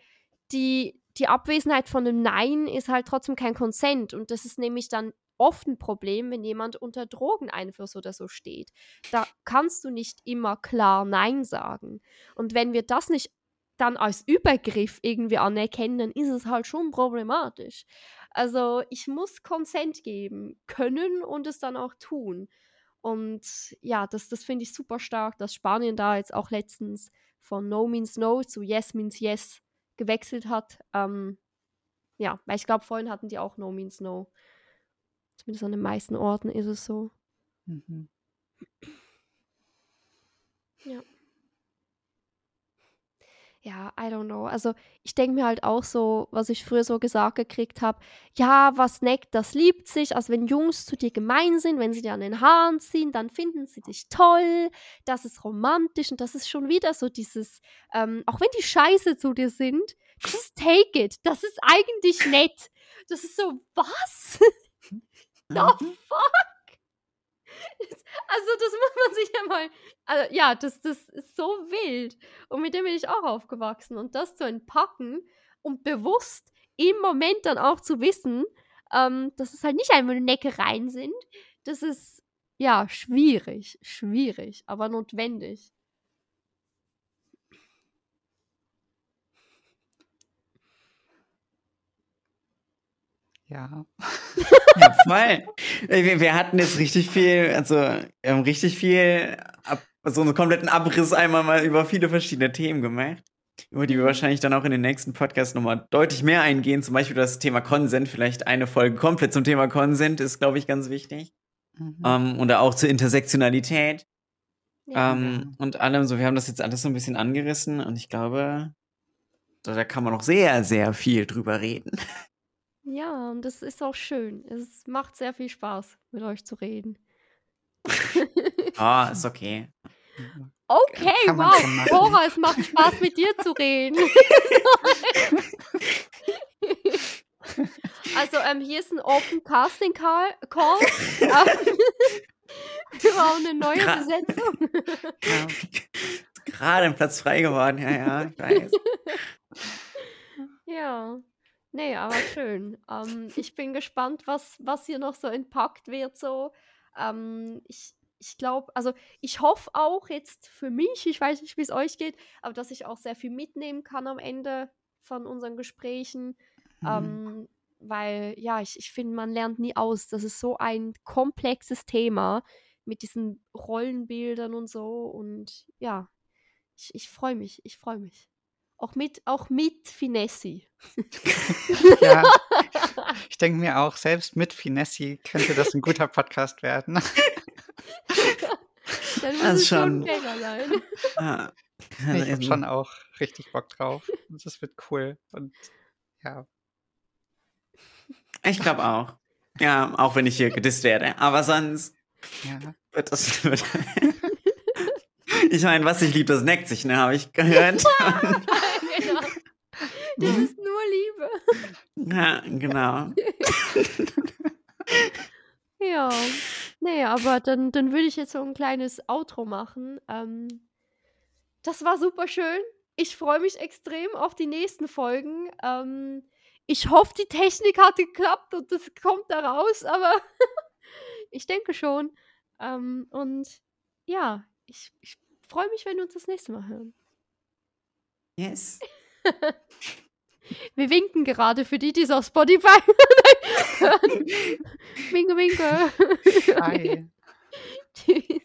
die, die Abwesenheit von einem Nein ist halt trotzdem kein Consent und das ist nämlich dann oft ein Problem, wenn jemand unter Drogeneinfluss oder so steht. Da kannst du nicht immer klar Nein sagen. Und wenn wir das nicht dann als Übergriff irgendwie anerkennen, dann ist es halt schon problematisch. Also ich muss Konsent geben können und es dann auch tun. Und ja, das, das finde ich super stark, dass Spanien da jetzt auch letztens von No means No zu Yes means Yes gewechselt hat. Ähm, ja, weil ich glaube, vorhin hatten die auch No means No. Zumindest an den meisten Orten ist es so. Mhm. Ja. Ja, I don't know. Also ich denke mir halt auch so, was ich früher so gesagt gekriegt habe, ja, was neckt, das liebt sich. Also wenn Jungs zu dir gemein sind, wenn sie dir an den Haaren ziehen, dann finden sie dich toll, das ist romantisch und das ist schon wieder so dieses, ähm, auch wenn die scheiße zu dir sind, just take it. Das ist eigentlich nett. Das ist so, was? The mhm. fuck? Also, das muss man sich ja mal. Also, ja, das, das ist so wild. Und mit dem bin ich auch aufgewachsen. Und das zu entpacken und bewusst im Moment dann auch zu wissen, ähm, dass es halt nicht einfach Neckereien sind, das ist ja schwierig. Schwierig, aber notwendig. Ja. ja, voll. Wir, wir, hatten jetzt richtig viel, also wir haben richtig viel, ab, so einen kompletten Abriss einmal mal über viele verschiedene Themen gemacht, über die wir wahrscheinlich dann auch in den nächsten Podcasts nochmal deutlich mehr eingehen. Zum Beispiel das Thema Consent, vielleicht eine Folge komplett zum Thema Consent ist, glaube ich, ganz wichtig. Mhm. Um, ähm, oder auch zur Intersektionalität. Ja. Um, ähm, und allem so, wir haben das jetzt alles so ein bisschen angerissen und ich glaube, da, da kann man noch sehr, sehr viel drüber reden. Ja, und das ist auch schön. Es macht sehr viel Spaß, mit euch zu reden. Ah, ist okay. Okay, Kann man wow. machen. Cora, es macht Spaß, mit dir zu reden. also, ähm, hier ist ein Open Casting Call. Call. Ähm, Wir brauchen eine neue Gra- Besetzung. Ja. Ist Gerade ein Platz frei geworden, ja, ja, ich weiß. Ja. Nee, aber schön. Ähm, ich bin gespannt, was, was hier noch so entpackt wird. So. Ähm, ich ich glaube, also ich hoffe auch jetzt für mich, ich weiß nicht, wie es euch geht, aber dass ich auch sehr viel mitnehmen kann am Ende von unseren Gesprächen. Mhm. Ähm, weil, ja, ich, ich finde, man lernt nie aus. Das ist so ein komplexes Thema mit diesen Rollenbildern und so. Und ja, ich, ich freue mich, ich freue mich. Auch mit, auch mit Finessi. Ja, ich denke mir auch, selbst mit Finessi könnte das ein guter Podcast werden. Dann muss Das es schon sein. Ja. Ich Also habe eben- schon auch richtig Bock drauf. Und Das wird cool. Und ja, Ich glaube auch. Ja, auch wenn ich hier gedisst werde. Aber sonst ja. wird das. Wird ich meine, was sich liebt, das neckt sich, ne? Habe ich gehört. Das Mhm. ist nur Liebe. ja, genau. Ja. Nee, aber dann, dann würde ich jetzt so ein kleines Outro machen. Ähm, das war super schön. Ich freue mich extrem auf die nächsten Folgen. Ähm, ich hoffe, die Technik hat geklappt und das kommt da raus, aber ich denke schon. Ähm, und ja, ich, ich freue mich, wenn wir uns das nächste Mal hören. Yes. Wir winken gerade für die, die es auf Spotify hören. winke, winke. Hi. Tschüss.